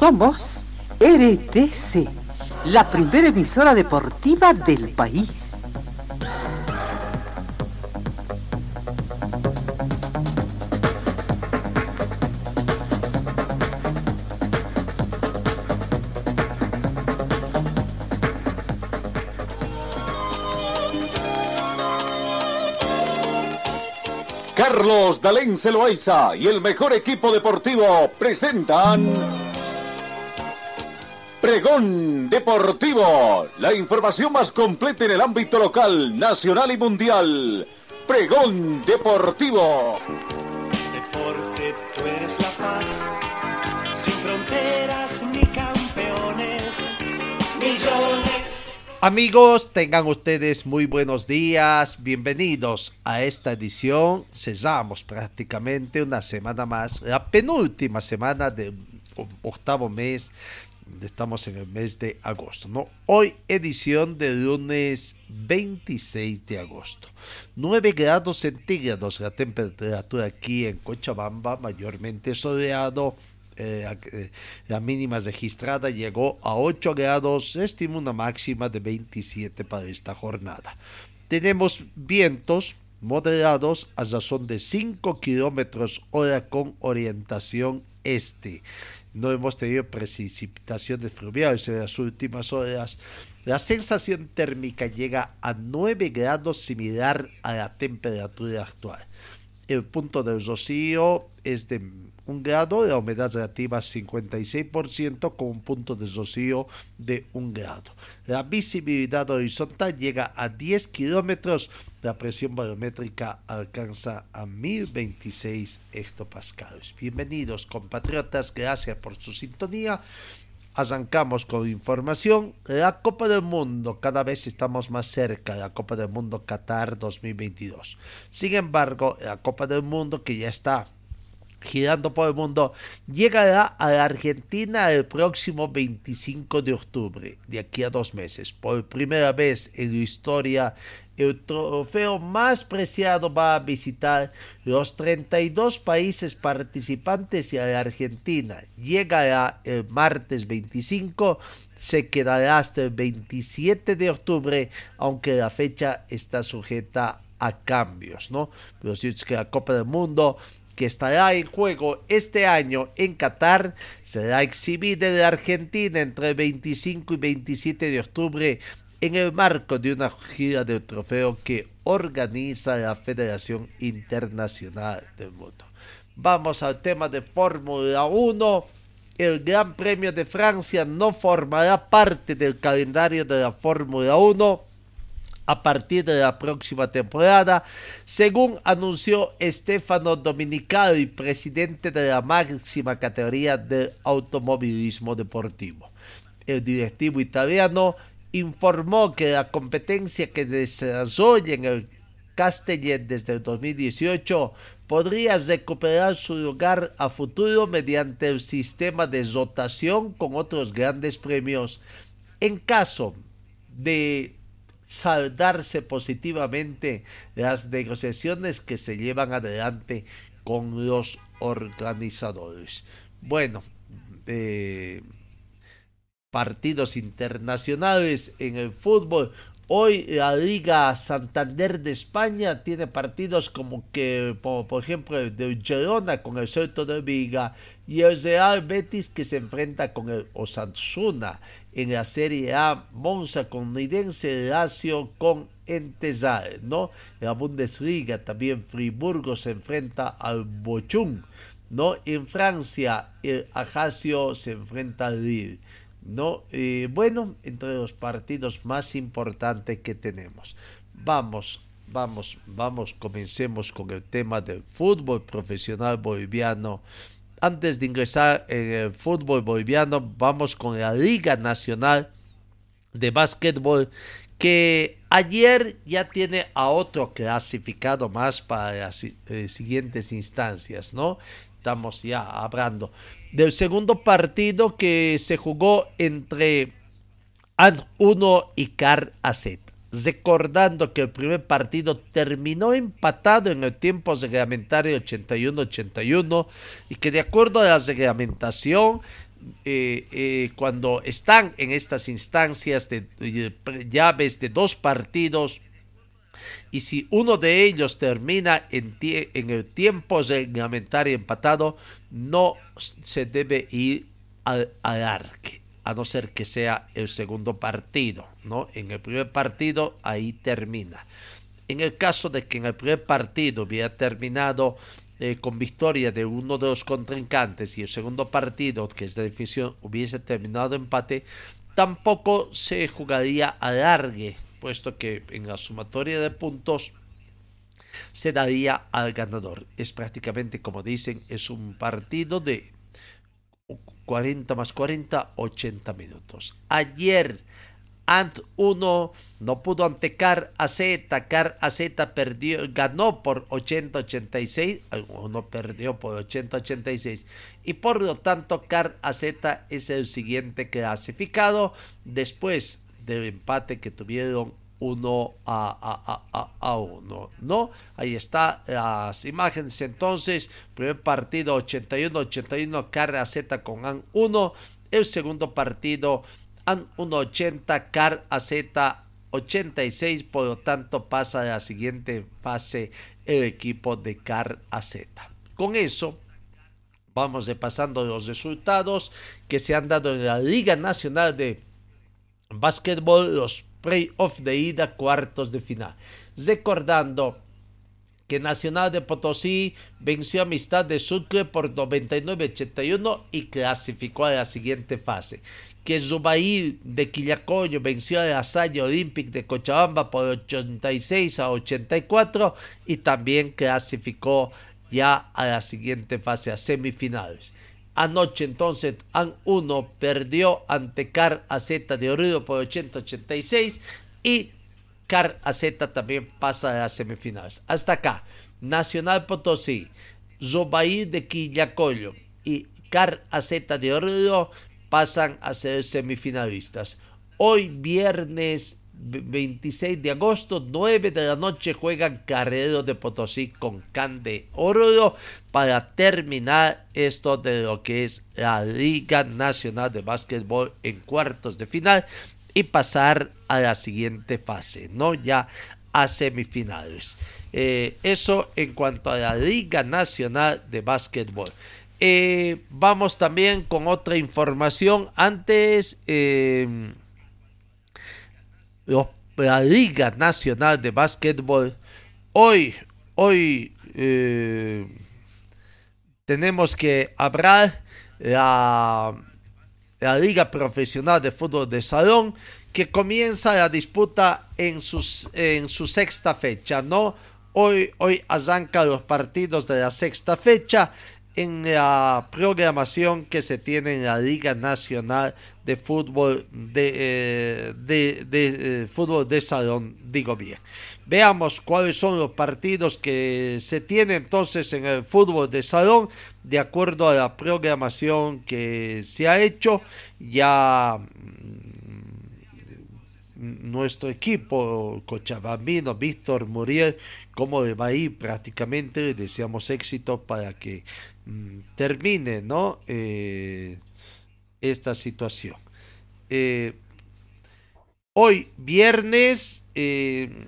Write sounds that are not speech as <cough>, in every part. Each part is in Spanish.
Somos RTC, la primera emisora deportiva del país. Carlos Dalén Celoaiza y el mejor equipo deportivo presentan Pregón Deportivo, la información más completa en el ámbito local, nacional y mundial. Pregón Deportivo. Deporte, tú eres la paz, sin fronteras ni campeones, millones. Amigos, tengan ustedes muy buenos días, bienvenidos a esta edición. Cesamos prácticamente una semana más, la penúltima semana del octavo mes, estamos en el mes de agosto, ¿no? Hoy edición del lunes 26 de agosto. 9 grados centígrados la temperatura aquí en Cochabamba, mayormente soleado eh, eh, la mínima registrada llegó a 8 grados, estima una máxima de 27 para esta jornada. Tenemos vientos moderados a razón de 5 kilómetros hora con orientación este. No hemos tenido precipitaciones fluviales en las últimas horas. La sensación térmica llega a 9 grados similar a la temperatura actual. El punto del rocío es de un grado, la humedad relativa 56% con un punto de rocío de un grado. La visibilidad horizontal llega a 10 kilómetros, la presión barométrica alcanza a 1026 hectopascales. Bienvenidos compatriotas, gracias por su sintonía. Arrancamos con información. La Copa del Mundo, cada vez estamos más cerca de la Copa del Mundo Qatar 2022. Sin embargo, la Copa del Mundo que ya está girando por el mundo, llegará a la Argentina el próximo 25 de octubre, de aquí a dos meses. Por primera vez en la historia, el trofeo más preciado va a visitar los 32 países participantes y a la Argentina. Llegará el martes 25, se quedará hasta el 27 de octubre, aunque la fecha está sujeta a cambios, ¿no? Pero si es que la Copa del Mundo que estará en juego este año en Qatar será exhibida en Argentina entre el 25 y 27 de octubre en el marco de una gira del trofeo que organiza la Federación Internacional del Mundo. Vamos al tema de Fórmula 1. El Gran Premio de Francia no formará parte del calendario de la Fórmula 1 a partir de la próxima temporada, según anunció Stefano Dominicali, presidente de la máxima categoría del automovilismo deportivo. El directivo italiano informó que la competencia que desarrolla en el Castellet desde el 2018 podría recuperar su lugar a futuro mediante el sistema de rotación con otros grandes premios en caso de saldarse positivamente las negociaciones que se llevan adelante con los organizadores. Bueno, eh, partidos internacionales en el fútbol. Hoy la Liga Santander de España tiene partidos como que, por, ejemplo, el de Girona con el Celta de Viga y el Real Betis que se enfrenta con el Osasuna en la Serie A, Monza con Nidense, Lazio con Entezal, ¿no? En la Bundesliga también Friburgo se enfrenta al Bochum, ¿no? En Francia el Ajaccio se enfrenta al Lille, ¿no? Eh, bueno, entre los partidos más importantes que tenemos. Vamos, vamos, vamos, comencemos con el tema del fútbol profesional boliviano antes de ingresar en el fútbol boliviano, vamos con la Liga Nacional de Básquetbol, que ayer ya tiene a otro clasificado más para las eh, siguientes instancias, ¿no? Estamos ya hablando del segundo partido que se jugó entre AN 1 y CAR AZ recordando que el primer partido terminó empatado en el tiempo reglamentario 81-81 y que de acuerdo a la reglamentación eh, eh, cuando están en estas instancias de, llaves de dos partidos y si uno de ellos termina en, en el tiempo reglamentario empatado, no se debe ir al alargue, a no ser que sea el segundo partido, ¿no? En el primer partido ahí termina. En el caso de que en el primer partido hubiera terminado eh, con victoria de uno de los contrincantes y el segundo partido, que es de definición, hubiese terminado empate, tampoco se jugaría a largue, puesto que en la sumatoria de puntos se daría al ganador. Es prácticamente, como dicen, es un partido de 40 más 40, 80 minutos. Ayer Ant 1 no pudo ante Car AZ, Car AZ perdió, ganó por 80-86, uno perdió por 80-86 y por lo tanto Car AZ es el siguiente clasificado después del empate que tuvieron 1 a, a, a, 1, ¿no? Ahí está las imágenes entonces, primer partido 81-81, Car AZ con AN 1, el segundo partido AN 180, CAR AZ 86, por lo tanto pasa a la siguiente fase el equipo de CAR AZ. Con eso vamos repasando los resultados que se han dado en la Liga Nacional de Básquetbol, los playoffs de ida, cuartos de final. Recordando que Nacional de Potosí venció a Amistad de Sucre por 99-81 y clasificó a la siguiente fase que Zubair de Quillacoyo venció a la Salle Olympic de Cochabamba por 86 a 84 y también clasificó ya a la siguiente fase, a semifinales. Anoche entonces AN 1 perdió ante CAR AZ de Orido por 80-86 y CAR AZ también pasa a las semifinales. Hasta acá, Nacional Potosí, Zubair de Quillacoyo y CAR AZ de Orido pasan a ser semifinalistas. Hoy viernes 26 de agosto, 9 de la noche, juegan Carrero de Potosí con Can de Oro para terminar esto de lo que es la Liga Nacional de Básquetbol en cuartos de final y pasar a la siguiente fase, ¿no? Ya a semifinales. Eh, eso en cuanto a la Liga Nacional de Básquetbol. Eh, vamos también con otra información. Antes, eh, la Liga Nacional de Básquetbol, hoy, hoy eh, tenemos que hablar la, la Liga Profesional de Fútbol de Salón, que comienza la disputa en, sus, en su sexta fecha, ¿no? Hoy, hoy arrancan los partidos de la sexta fecha en la programación que se tiene en la Liga Nacional de Fútbol de, eh, de, eh, fútbol de salón, digo bien. Veamos cuáles son los partidos que se tienen entonces en el fútbol de salón de acuerdo a la programación que se ha hecho. Ya nuestro equipo cochabambino, Víctor Muriel, cómo va a ir prácticamente, deseamos éxito para que mm, termine ¿no? Eh, esta situación. Eh, hoy, viernes, eh,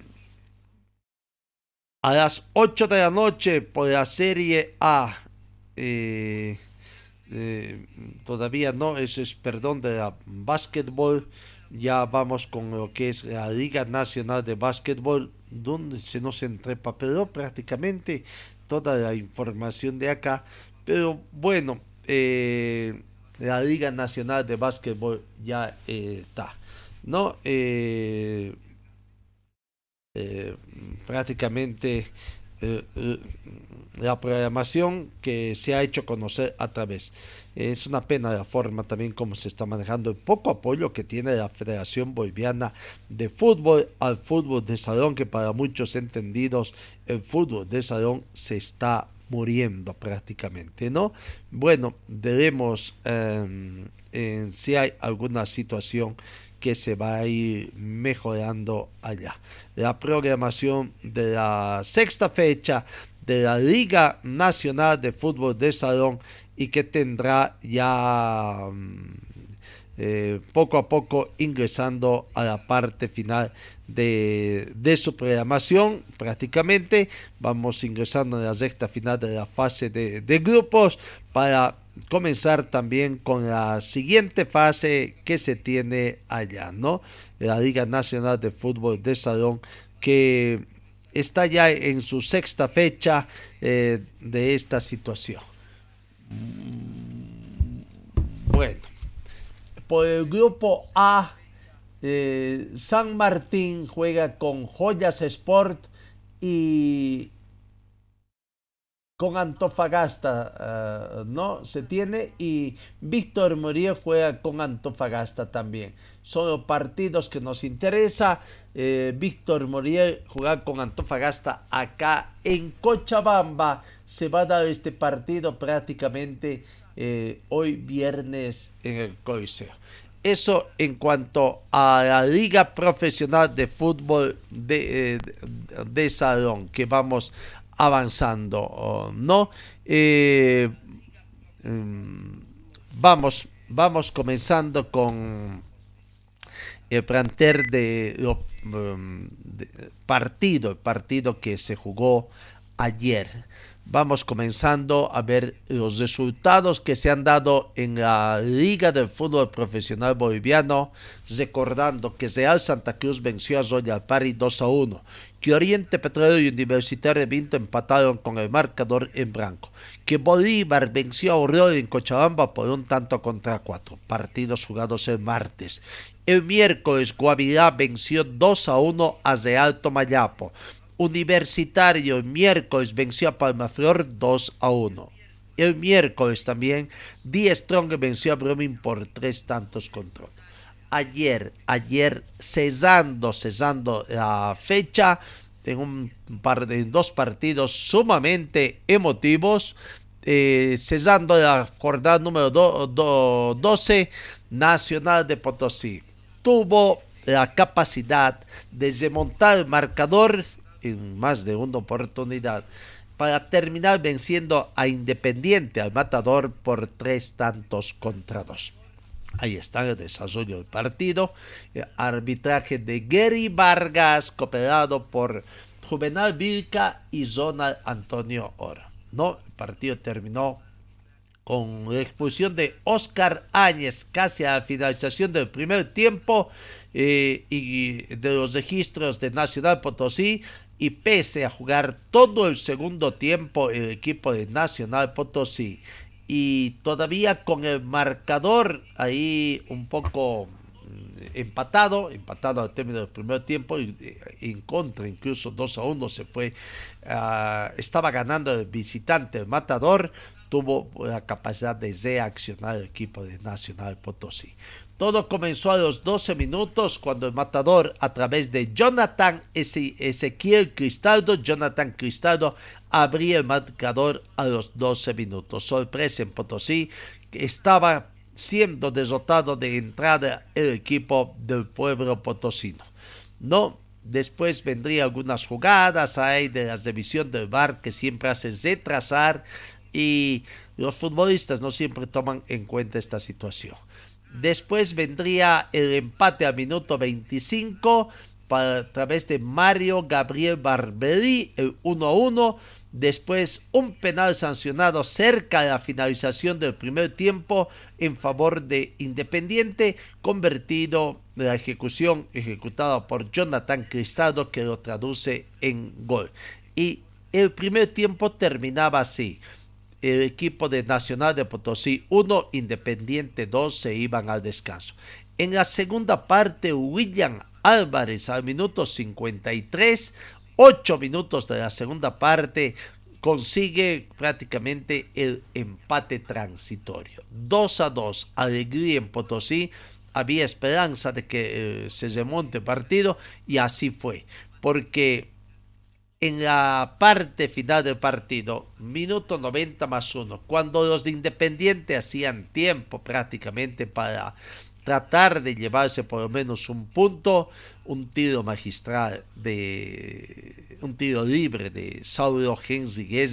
a las 8 de la noche por la Serie A, todavía no, eso es perdón de la básquetbol ya vamos con lo que es la Liga Nacional de Básquetbol, donde se nos entrepapeló prácticamente toda la información de acá. Pero bueno, eh, la Liga Nacional de Básquetbol ya eh, está. ¿No? Eh, prácticamente la programación que se ha hecho conocer a través. Es una pena la forma también como se está manejando el poco apoyo que tiene la Federación Boliviana de Fútbol al fútbol de salón, que para muchos entendidos el fútbol de salón se está muriendo prácticamente, ¿no? Bueno, veremos em, si hay alguna situación que se va a ir mejorando allá. La programación de la sexta fecha de la Liga Nacional de Fútbol de Salón y que tendrá ya mm, eh, poco a poco ingresando a la parte final de, su programación prácticamente vamos ingresando en la sexta final de la fase de, de grupos para comenzar también con la siguiente fase que se tiene allá, ¿no? La Liga Nacional de Fútbol de Salón que está ya en su sexta fecha eh, de esta situación. Bueno, por el grupo A, eh, San Martín juega con Joyas Sport y con Antofagasta, eh, ¿no? Se tiene y Víctor Murillo juega con Antofagasta también. Son los partidos que nos interesa. Eh, Víctor Murillo juega con Antofagasta acá en Cochabamba. Se va a dar este partido prácticamente eh, hoy viernes en el Coliseo. Eso en cuanto a la Liga Profesional de Fútbol de, eh, de, Salón, que vamos avanzando, ¿no? Eh, mm, vamos, vamos comenzando con el planter de, mm, de partido, el partido que se jugó ayer vamos comenzando a ver los resultados que se han dado en la Liga del Fútbol Profesional Boliviano, recordando que Real Santa Cruz venció a Royal Pari 2 a 1, que Oriente Petróleo y Universitario de Vinto empataron con el marcador en blanco, que Bolívar venció a Oriol en Cochabamba por un tanto contra cuatro, partidos jugados el martes. El miércoles Guavirá venció 2 a 1 a Real Tomayapo, Universitario el miércoles venció a Palmaflor 2 a 1. El miércoles también Die Strong venció a Brumming por tres tantos contra Ayer, ayer cesando, cesando la fecha en un par de dos partidos sumamente emotivos, eh, cesando la jornada número 12, Nacional de Potosí tuvo la capacidad de remontar el marcador en más de una oportunidad para terminar venciendo a Independiente, al Matador, por tres tantos contra dos. Ahí está el desarrollo del partido. arbitraje de Gary Vargas, cooperado por Juvenal Vilca y Zonal Antonio Ora. No, el partido terminó con la expulsión de Oscar Áñez casi a la finalización del primer tiempo eh, y de los registros de Nacional Potosí y pese a jugar todo el segundo tiempo el equipo de Nacional Potosí y todavía con el marcador ahí un poco mm, empatado, empatado al término del primer tiempo eh, en contra incluso 2 a 1 se fue, ah, estaba ganando el visitante, el matador, tuvo la capacidad de reaccionar el equipo de Nacional Potosí. Todo comenzó a los 12 minutos cuando el matador a través de Jonathan Ezequiel Cristaldo, Jonathan Cristaldo abría el marcador a los 12 minutos. Sorpresa en Potosí, estaba siendo derrotado de entrada el equipo del pueblo potosino. No, después vendrían algunas jugadas ahí de la revisión del bar que siempre hacen retrasar y los futbolistas no siempre toman en cuenta esta situación. Después vendría el empate a minuto 25 a través de Mario Gabriel Barberi, el 1 a 1. Después un penal sancionado cerca de la finalización del primer tiempo en favor de Independiente, convertido de la ejecución ejecutada por Jonathan Cristaldo que lo traduce en gol. Y el primer tiempo terminaba así el equipo de Nacional de Potosí 1, Independiente 2 se iban al descanso. En la segunda parte, William Álvarez al minuto 53, 8 minutos de la segunda parte, consigue prácticamente el empate transitorio. 2 a 2, alegría en Potosí, había esperanza de que eh, se remonte el partido y así fue, porque en la parte final del partido, minuto 90 más 1, cuando los de Independiente hacían tiempo prácticamente para tratar de llevarse por lo menos un punto, un tiro magistral de un tiro libre de Saulo Henry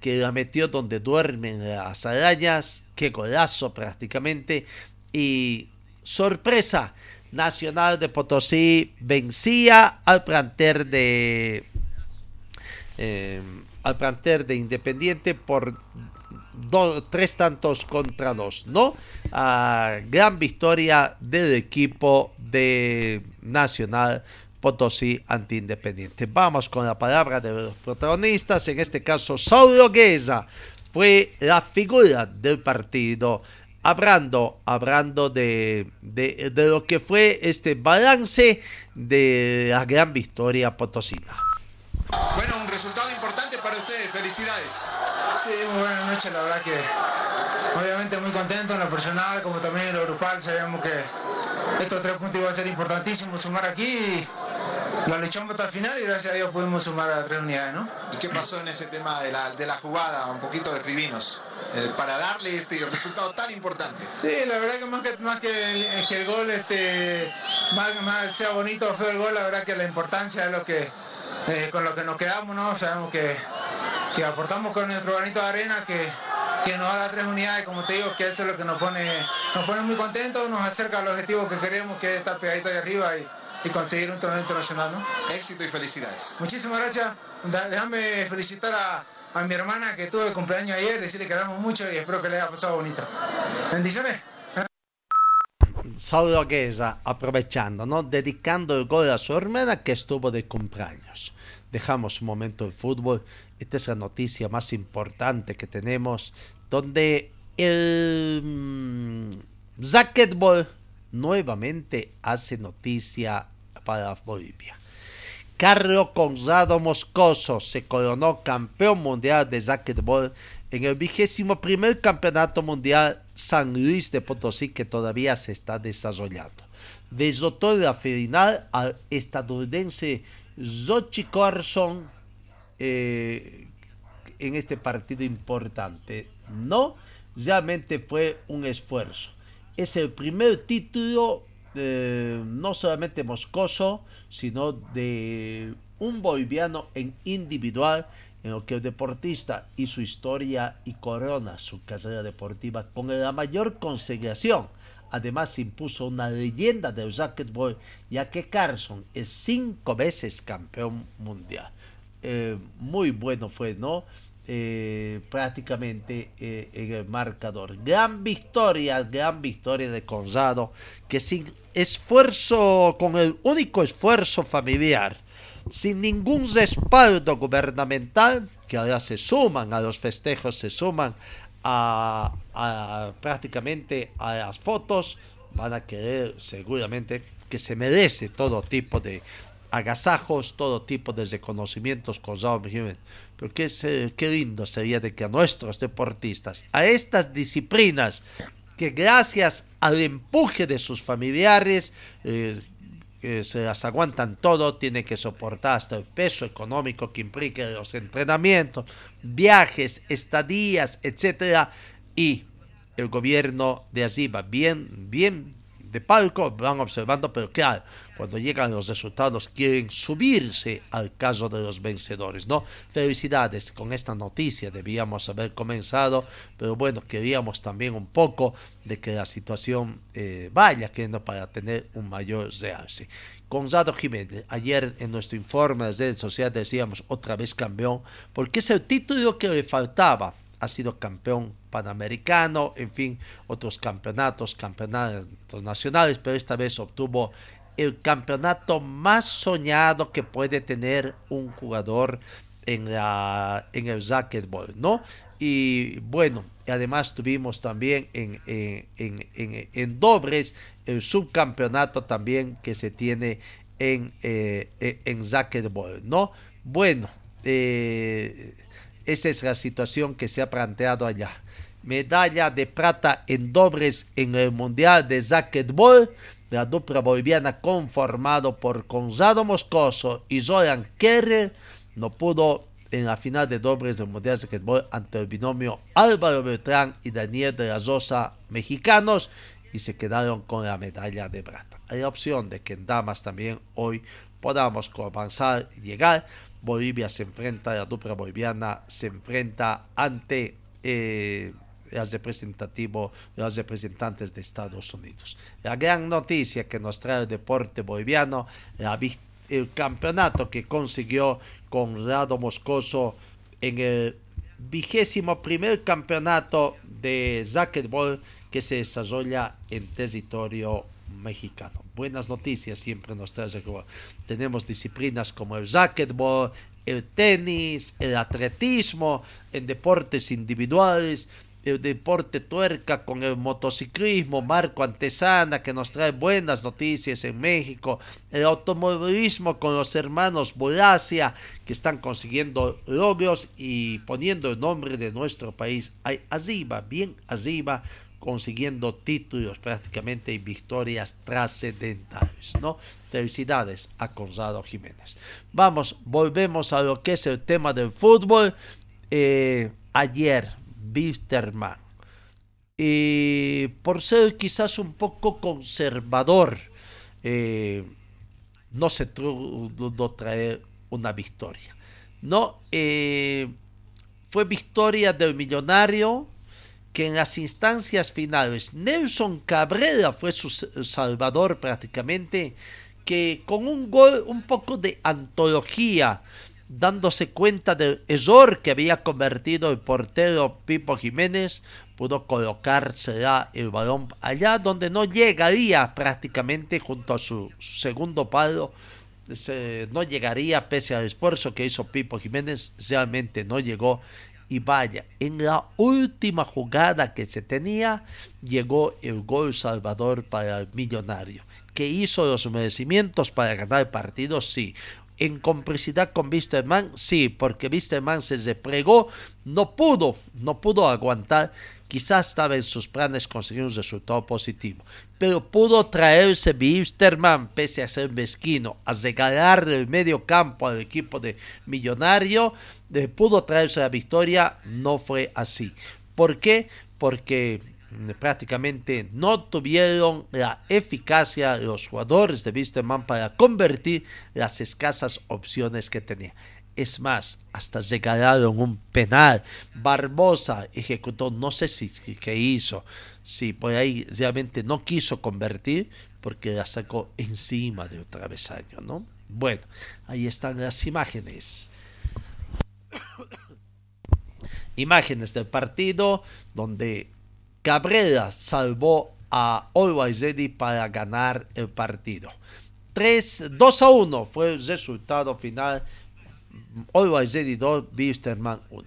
que la metió donde duermen las arañas, qué golazo prácticamente, y sorpresa, Nacional de Potosí vencía al planter de eh, al planter de Independiente por tres tantos contra dos, ¿no? gran victoria del equipo de Nacional Potosí ante Independiente. Vamos con la palabra de los protagonistas, en este caso Saulo Guesa fue la figura del partido hablando, hablando de, de, de, lo que fue este balance de la gran victoria potosina. Bueno, un resultado importante para ustedes, felicidades. Sí, muy buenas noches, la verdad que obviamente muy contento en lo personal como también en lo grupal, sabíamos que estos tres puntos iban a ser importantísimos sumar aquí y lo luchamos hasta el final y gracias a Dios pudimos sumar a tres unidades, ¿no? ¿Y qué pasó en ese tema de la, de la jugada? Un poquito de escribinos. Eh, para darle este resultado tan importante. Sí, la verdad que más que, más que, el, que el gol este, más, más sea bonito o feo el gol, la verdad que la importancia es lo que eh, con lo que nos quedamos, ¿no? Sabemos que, que aportamos con nuestro granito de arena, que, que nos da tres unidades, como te digo, que eso es lo que nos pone, nos pone muy contentos, nos acerca al objetivo que queremos, que es estar pegadito ahí arriba y, y conseguir un torneo internacional, ¿no? Éxito y felicidades. Muchísimas gracias. Déjame felicitar a, a mi hermana que tuve cumpleaños ayer, decirle que damos mucho y espero que le haya pasado bonito. Bendiciones. Saulo Guesa aprovechando, ¿no? dedicando el gol a su hermana que estuvo de cumpleaños. Dejamos un momento el fútbol. Esta es la noticia más importante que tenemos, donde el mm, Zacketball nuevamente hace noticia para Bolivia. Carlos Gonzalo Moscoso se coronó campeón mundial de Zacketball en el vigésimo primer campeonato mundial San Luis de Potosí que todavía se está desarrollando. Desotó la final al estadounidense Zochi Carson eh, en este partido importante. No, realmente fue un esfuerzo. Es el primer título eh, no solamente moscoso, sino de un boliviano en individual en lo que el deportista y su historia y corona su carrera deportiva con la mayor consagración. Además impuso una leyenda del racquetball ya que Carson es cinco veces campeón mundial. Eh, muy bueno fue, ¿no? Eh, prácticamente eh, en el marcador. Gran victoria, gran victoria de Conrado, que sin esfuerzo, con el único esfuerzo familiar, sin ningún respaldo gubernamental, que ahora se suman a los festejos, se suman a, prácticamente a las fotos, van a querer seguramente que se merece todo tipo de agasajos, todo tipo de reconocimientos con Jiménez. Pero qué, qué lindo sería de que a nuestros deportistas, a estas disciplinas que gracias al empuje de sus familiares eh, se las aguantan todo, tienen que soportar hasta el peso económico que implica los entrenamientos, viajes, estadías, etcétera, y el gobierno de allí va bien, bien de palco, van observando, pero claro, cuando llegan los resultados quieren subirse al caso de los vencedores, ¿no? Felicidades con esta noticia, debíamos haber comenzado, pero bueno, queríamos también un poco de que la situación eh, vaya queriendo para tener un mayor realce. Gonzalo Jiménez, ayer en nuestro informe de las redes sociales decíamos otra vez campeón, porque es el título que le faltaba ha sido campeón panamericano, en fin, otros campeonatos, campeonatos nacionales, pero esta vez obtuvo el campeonato más soñado que puede tener un jugador en, la, en el racquetball, ¿no? Y bueno, además tuvimos también en, en, en, dobles el subcampeonato también que se tiene en, eh, en racquetball, ¿no? Bueno, eh, esa es la situación que se ha planteado allá. Medalla de plata en dobles en el Mundial de Racquetball. La dupla boliviana conformado por Gonzalo Moscoso y Zoran Kerrer no pudo en la final de dobles del Mundial de Racquetball ante el binomio Álvaro Beltrán y Daniel de la Rosa mexicanos y se quedaron con la medalla de plata. Hay opción de que en damas también hoy podamos avanzar y llegar Bolivia se enfrenta, la dupla boliviana se enfrenta ante eh, representativo, representantes de Estados Unidos. La gran noticia que nos trae el deporte boliviano, el campeonato que consiguió con Rado Moscoso en el vigésimo primer campeonato de racquetball que se desarrolla en territorio mexicano. Buenas noticias siempre nos trae Tenemos disciplinas como el racquetball, el tenis, el atletismo, en deportes individuales, el deporte tuerca con el motociclismo, Marco Antesana, que nos trae buenas noticias en México, el automovilismo con los hermanos Bolacia, que están consiguiendo logros y poniendo el nombre de nuestro país ahí arriba, bien arriba, consiguiendo títulos prácticamente y victorias trascendentales, ¿no? Felicidades a Conrado Jiménez. Vamos, volvemos a lo que es el tema del fútbol. Eh, ayer, Wisterman. Y por ser quizás un poco conservador, eh, no se pudo traer una victoria. No, eh, fue victoria del millonario que en las instancias finales Nelson Cabrera fue su salvador prácticamente, que con un gol un poco de antología dándose cuenta del error que había convertido el portero Pipo Jiménez, pudo colocársela el balón allá donde no llegaría prácticamente junto a su segundo palo. no llegaría pese al esfuerzo que hizo Pipo Jiménez, realmente no llegó. Y vaya, en la última jugada que se tenía, llegó el gol salvador para el millonario. ¿Que hizo los merecimientos para ganar el partido? Sí en complicidad con Wisterman, sí, porque Wisterman se replegó, no pudo, no pudo aguantar, quizás estaba en sus planes conseguir un resultado positivo, pero pudo traerse Wisterman, pese a ser mezquino, a regalar el medio campo al equipo de Millonario, pudo traerse la victoria, no fue así. ¿Por qué? Porque prácticamente no tuvieron la eficacia los jugadores de Wisterman para convertir las escasas opciones que tenía. Es más, hasta llegaron un penal. Barbosa ejecutó, no sé si qué hizo, si por ahí realmente no quiso convertir porque la sacó encima de otra travesaño, ¿no? Bueno, ahí están las imágenes. <coughs> imágenes del partido donde Cabrera salvó a Always Ready para ganar el partido. 3, 2 a 1 fue el resultado final. Always Ready 2, Wisterman 1.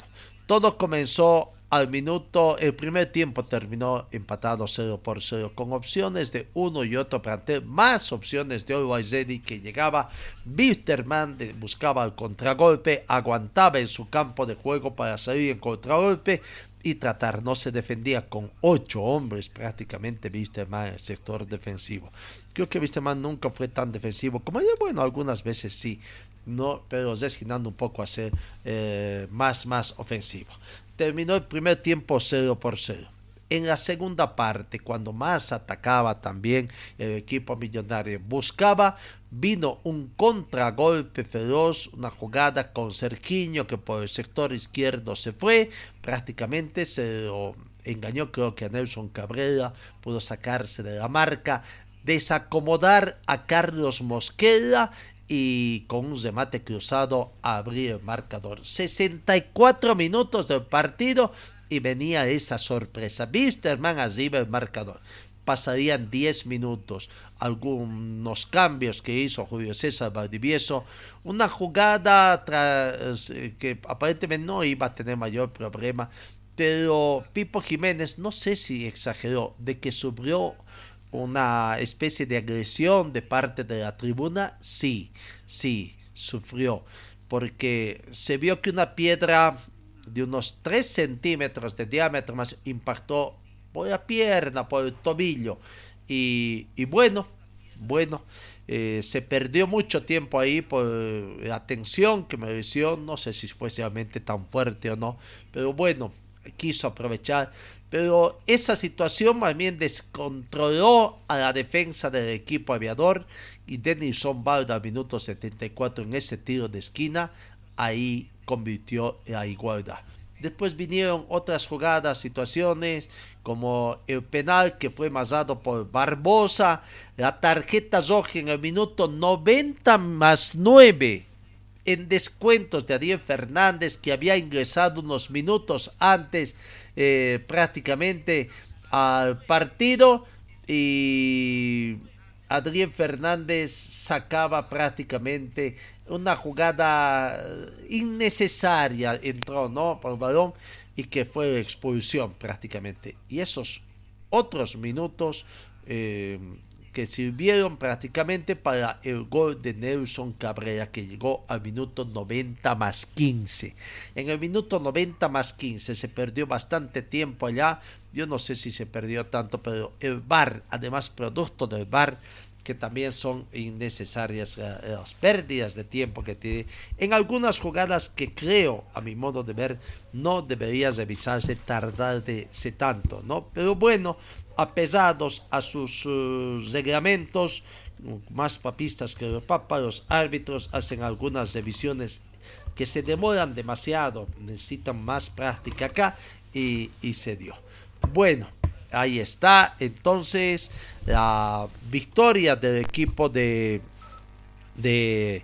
Todo comenzó al minuto, el primer tiempo terminó empatado 0 por 0, con opciones de uno y otro plantel, más opciones de Ready que llegaba. Wisterman buscaba el contragolpe, aguantaba en su campo de juego para salir en contragolpe, y tratar. No se defendía con ocho hombres prácticamente Wisterman en el sector defensivo. Creo que Wisterman nunca fue tan defensivo como yo, bueno, algunas veces sí, no, pero destinando un poco a ser eh, más, más ofensivo. Terminó el primer tiempo 0 por 0. En la segunda parte, cuando más atacaba también el equipo millonario, buscaba, vino un contragolpe feroz, una jugada con Cerquiño que por el sector izquierdo se fue, prácticamente se lo engañó creo que a Nelson Cabrera, pudo sacarse de la marca, desacomodar a Carlos Mosquera y con un remate cruzado abrir el marcador. 64 minutos del partido y venía esa sorpresa. Wisterman arriba el marcador. Pasarían 10 minutos. Algunos cambios que hizo Julio César Valdivieso. Una jugada eh, que aparentemente no iba a tener mayor problema. Pero Pipo Jiménez, no sé si exageró, de que sufrió una especie de agresión de parte de la tribuna. Sí, sí, sufrió. Porque se vio que una piedra de unos 3 centímetros de diámetro más impactó por la pierna, por el tobillo. Y, bueno, bueno, eh, se perdió mucho tiempo ahí por la tensión que mereció. No sé si fue realmente tan fuerte o no, pero bueno, quiso aprovechar. Pero esa situación más bien descontroló a la defensa del equipo aviador y Denison Balda, minuto 74, en ese tiro de esquina, ahí convirtió la igualdad. Después vinieron otras jugadas, situaciones, como el penal que fue masado por Barbosa, la tarjeta roja en el minuto 90 más 9 en descuentos de Ariel Fernández que había ingresado unos minutos antes eh, prácticamente al partido y Adrián Fernández sacaba prácticamente una jugada innecesaria, entró, ¿no? Por balón y que fue expulsión prácticamente. Y esos otros minutos eh, que sirvieron prácticamente para el gol de Nelson Cabrera que llegó al minuto 90 más 15. En el minuto 90 más 15 se perdió bastante tiempo allá. Yo no sé si se perdió tanto, pero el VAR, además producto del VAR, que también son innecesarias eh, las pérdidas de tiempo que tiene en algunas jugadas que creo a mi modo de ver no debería revisarse tardarse tanto no pero bueno apesados a sus uh, reglamentos, más papistas que los papas, los árbitros hacen algunas revisiones que se demoran demasiado, necesitan más práctica acá y, se dio. Bueno, ahí está entonces la victoria del equipo de de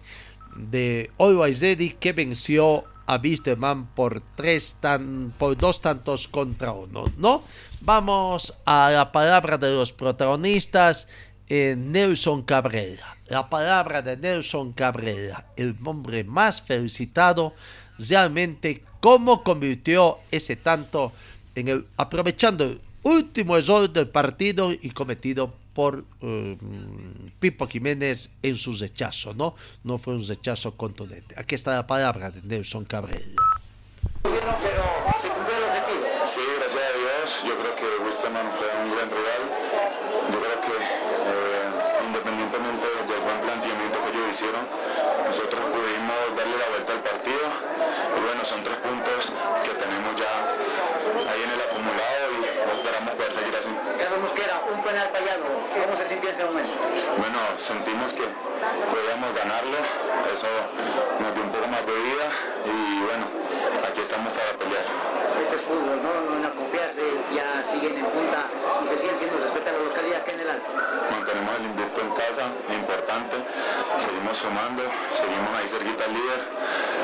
de que venció a Wisterman por tres tan por dos tantos contra uno, ¿no? Vamos a la palabra de los protagonistas, eh, Nelson Cabrera. La palabra de Nelson Cabrera, el hombre más felicitado, realmente cómo convirtió ese tanto en el aprovechando el último error del partido y cometido por eh, Pipo Jiménez en su rechazo, ¿no? No fue un rechazo contundente. Aquí está la palabra de Nelson Cabrera. Sí, gracias a Dios. Yo creo que Wisterman fue un gran rival. Yo creo que eh, independientemente del buen planteamiento que ellos hicieron, nosotros pudimos darle la vuelta al partido. Y bueno, son tres puntos que tenemos ya ahí en el acumulado y esperamos poder seguir así. Carlos era un penal fallado. ¿Cómo se sintió ese momento? Bueno, sentimos que podíamos ganarlo. Eso nos dio un poco más de vida y bueno, estamos para pelear esto es fútbol, ¿no? No una confiarse, ya siguen en punta y se siguen siendo respetados la localidad que en el alto. Mantenemos el invicto en casa, importante, seguimos sumando, seguimos ahí cerquita al líder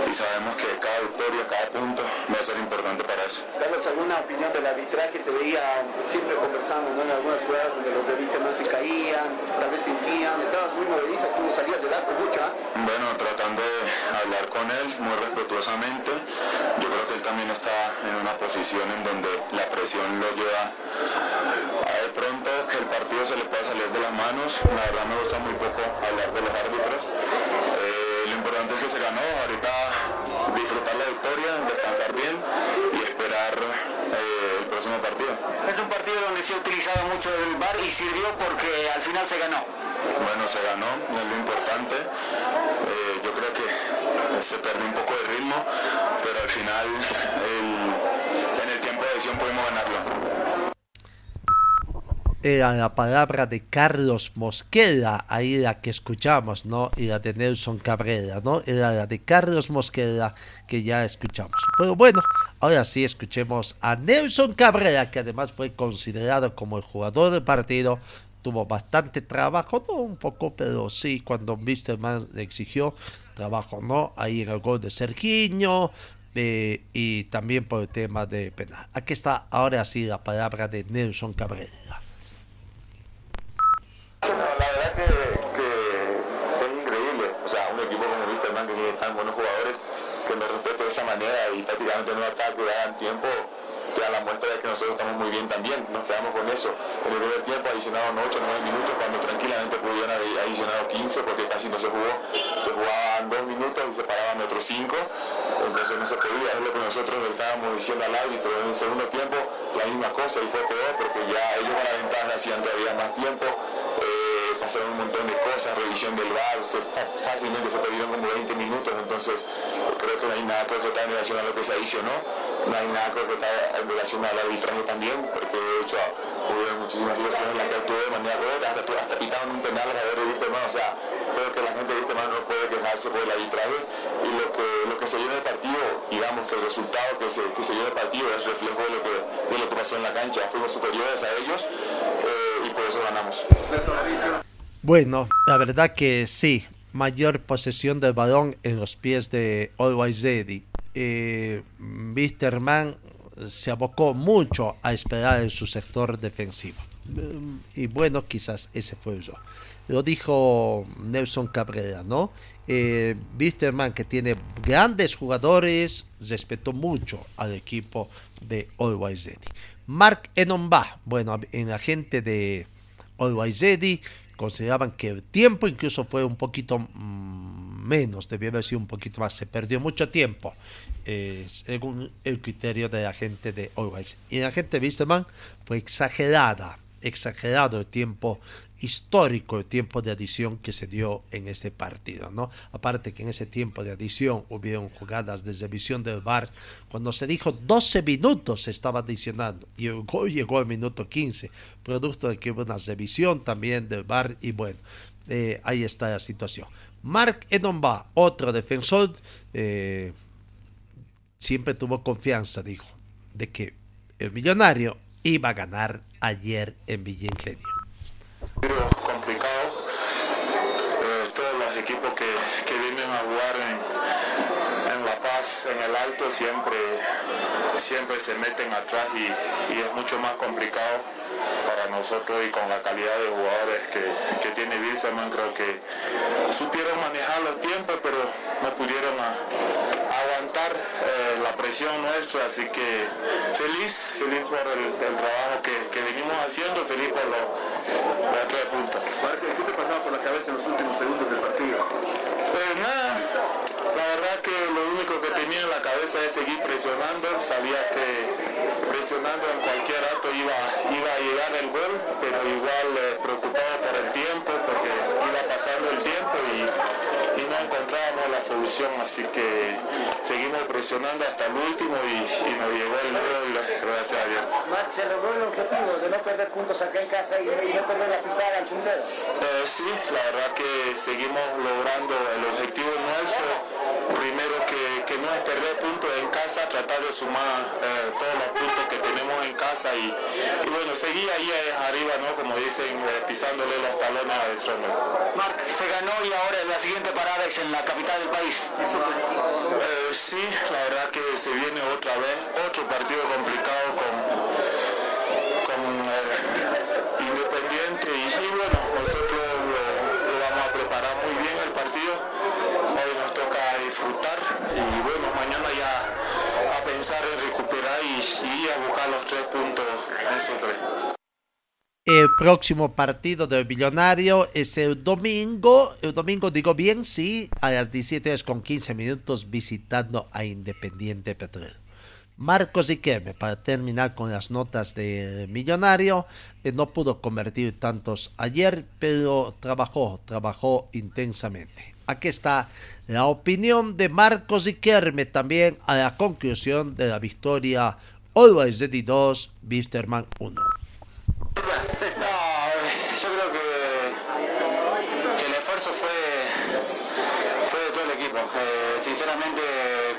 y sabemos que cada victoria, cada punto va a ser importante para eso. Carlos, ¿alguna opinión del arbitraje? Te veía siempre conversando ¿no? en algunas jugadas donde los de no se caían, tal vez fingían, estabas muy movedizo, tú salías del arco mucho, ¿ah? Bueno, tratando de hablar con él muy respetuosamente, yo creo que él también está en una posición en donde la presión lo lleva a de pronto que el partido se le pueda salir de las manos. La verdad me gusta muy poco hablar de los árbitros. Eh, lo importante es que se ganó, ahorita disfrutar la victoria, descansar bien y esperar eh, el próximo partido. Es un partido donde se ha utilizado mucho el bar y sirvió porque al final se ganó. Bueno, se ganó, es lo importante. Eh, yo creo que se perdió un poco de ritmo, final en el tiempo de pudimos ganarlo. Era la palabra de Carlos Mosquera, ahí la que escuchamos, ¿no? Y la de Nelson Cabrera, ¿no? Era la de Carlos Mosquera que ya escuchamos. Pero bueno, ahora sí escuchemos a Nelson Cabrera, que además fue considerado como el jugador del partido, tuvo bastante trabajo, no un poco, pero sí, cuando Mr. Man le exigió trabajo, ¿no? Ahí en el gol de Sergiño y también por el tema de penal. Aquí está ahora sí la palabra de Nelson Cabrera. La verdad que, es increíble, o sea, un equipo como Mr. Man que tiene tan buenos jugadores que me respete de esa manera y prácticamente no ataque, dan tiempo que la muestra de que nosotros estamos muy bien también, nos quedamos con eso. En el primer tiempo adicionaron 8 o 9 minutos cuando tranquilamente pudieron haber adicionado 15 porque casi no se jugó, se jugaban 2 minutos y se paraban otros 5, entonces no se podía, es lo que nosotros estábamos diciendo al árbitro en el segundo tiempo, la misma cosa y fue peor porque ya ellos con la ventaja hacían todavía más tiempo. Pasaron un montón de cosas, revisión del VAR, fácilmente se perdieron como 20 minutos, entonces creo que no hay nada que está en relación a lo que se hizo, ¿no? No hay nada que está en relación al arbitraje también, porque de hecho hubo muchísimas situaciones en las que actuó de manera correcta, hasta, hasta pitaron un penal a ver de viste o sea, creo que la gente de no puede quejarse por el arbitraje y lo que, lo que se vio en el partido, digamos que el resultado que se, que se vio en el partido es reflejo de lo que, de lo que pasó en la cancha, fuimos superiores a ellos eh, y por eso ganamos. Bueno, la verdad que sí, mayor posesión del balón en los pies de Always Ready. Eh, se abocó mucho a esperar en su sector defensivo. Y bueno, quizás ese fue yo. Lo dijo Nelson Cabrera, ¿no? Eh, Wisterman, que tiene grandes jugadores, respetó mucho al equipo de Always Ready. Mark Enomba, bueno, en la gente de Always Ready, consideraban que el tiempo incluso fue un poquito mm, menos, debió haber sido un poquito más, se perdió mucho tiempo, eh, según el criterio de la gente de Always. Y la gente de Wisterman fue exagerada, exagerado el tiempo histórico el tiempo de adición que se dio en este partido, ¿no? Aparte que en ese tiempo de adición hubieron jugadas de revisión del VAR, cuando se dijo 12 minutos se estaba adicionando y el llegó al minuto 15, producto de que hubo una revisión también del VAR y bueno, eh, ahí está la situación. Mark Edomba, otro defensor, eh, siempre tuvo confianza, dijo, de que el millonario iba a ganar ayer en Villa Ingenio complicado. Eh, todos los equipos que, que, vienen a jugar en, en, La Paz, en el Alto, siempre, siempre se meten atrás y, y es mucho más complicado nosotros y con la calidad de jugadores que, que tiene Wilson, creo que supieron manejar los tiempos, pero no pudieron aguantar eh, la presión nuestra, así que feliz, feliz por el, trabajo que, que, venimos haciendo, feliz por los, los tres puntos. ¿Qué te pasaba por la cabeza en los últimos segundos del partido? La verdad que lo único que tenía en la cabeza es seguir presionando, sabía que presionando en cualquier acto iba, iba a llegar el gol, pero igual eh, preocupado por el tiempo, porque iba pasando el tiempo y, encontrábamos la solución, así que seguimos presionando hasta el último y, y nos llegó el gol, gracias a Dios. Max, ¿se logró el objetivo de no perder puntos acá en casa y, y no perder la pisada al puntero? Eh, sí, la verdad que seguimos logrando el objetivo nuestro, primero que, que no es perder puntos en casa, tratar de sumar eh, todos los puntos que tenemos en casa y, y bueno, seguir ahí arriba, ¿no? Como dicen, eh, pisándole los talones a Stronger. Marc, se ganó y ahora la siguiente parada en la capital del país. Eh, sí, la verdad que se viene otra vez, otro partido complicado con, Independiente y, bueno, nosotros lo, vamos a preparar muy bien el partido. Hoy nos toca disfrutar y bueno, mañana ya a pensar en recuperar y, y a buscar los tres puntos en esos tres. El próximo partido del Millonario es el domingo. El domingo digo bien, sí, a las 17 horas con 15 minutos visitando a Independiente Petrolero. Marcos Iqueme, para terminar con las notas de Millonario, eh, no pudo convertir tantos ayer, pero trabajó, trabajó intensamente. Aquí está la opinión de Marcos Iquerme también a la conclusión de la victoria Always Ready 2, Wisterman 1. No, yo creo que, que el esfuerzo fue, fue de todo el equipo. Eh, sinceramente,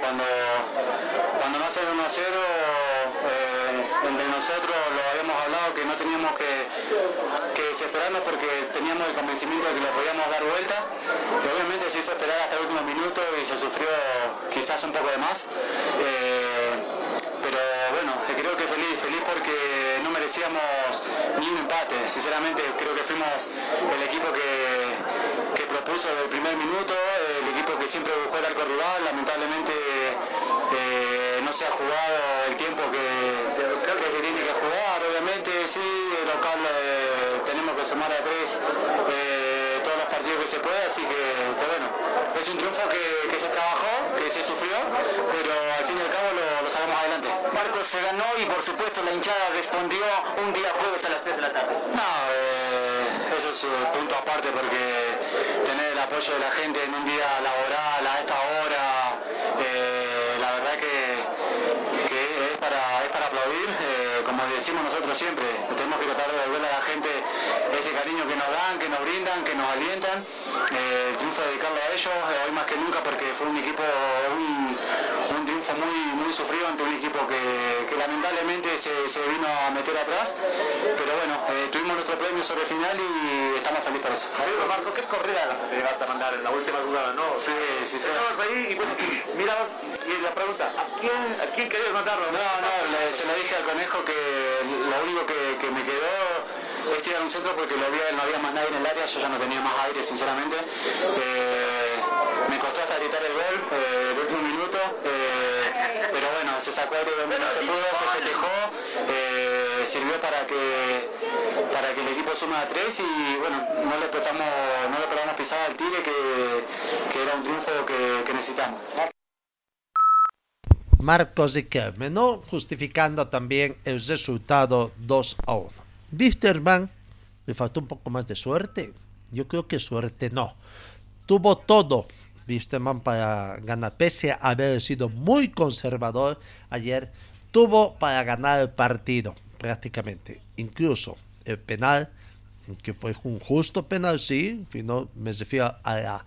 cuando, cuando no hacen 1 a 0, eh, entre nosotros lo habíamos hablado que no teníamos que, que desesperarnos porque teníamos el convencimiento de que lo podíamos dar vuelta. Y obviamente se hizo esperar hasta el último minuto y se sufrió quizás un poco de más. Eh, pero bueno, creo que feliz, feliz porque no merecíamos ni un empate. Sinceramente creo que fuimos el equipo que, que propuso desde el primer minuto, el equipo que siempre buscó el arco rival, lamentablemente eh, no se ha jugado el tiempo que, que se tiene que jugar, obviamente sí, el local eh, tenemos que sumar a tres eh, todos los partidos partido que se puede, así que, que bueno, es un triunfo que, que se trabajó, que se sufrió, pero al fin y al cabo lo, lo sacamos adelante. Marcos se ganó y por supuesto la hinchada respondió un día jueves a las 3 de la tarde. No, eh, eso es un punto aparte porque tener el apoyo de la gente en un día laboral a esta hora, eh, la verdad que, que es, para, es para aplaudir. Eh, como decimos nosotros siempre, tenemos que tratar de devolverle a la gente ese cariño que nos dan, que nos brindan, que nos alientan. Eh, el triunfo dedicarlo a ellos, eh, hoy más que nunca porque fue un equipo, un, un triunfo muy, muy sufrido ante un equipo que, que lamentablemente se, se vino a meter atrás. Pero bueno, eh, tuvimos nuestro premio sobre el final y estamos felices por eso. Amigo Marco, qué corrida te llegaste a mandar en la última jugada, ¿no? Sí, sí, sí. Estabas ahí y pues mirabas y la pregunta, ¿a quién, a quién querías mandarlo? No, no, le- se lo dije al conejo que lo único que, que me quedó es tirar un centro porque lo había, no había más nadie en el área, yo ya no tenía más aire sinceramente. Eh, me costó hasta gritar el gol eh, el último minuto, eh, pero bueno, se sacó aire donde no se pudo, se festejó, eh, sirvió para que para que el equipo suma a tres y bueno, no le prestamos, no le pegamos pisada al tigre que, que era un triunfo que, que necesitamos. Marcos Riquelme, ¿no? Justificando también el resultado 2 a 1. Wisterman le faltó un poco más de suerte. Yo creo que suerte no. Tuvo todo Wisterman para ganar, pese a haber sido muy conservador ayer. Tuvo para ganar el partido prácticamente. Incluso el penal, que fue un justo penal, sí. No, me refiero a la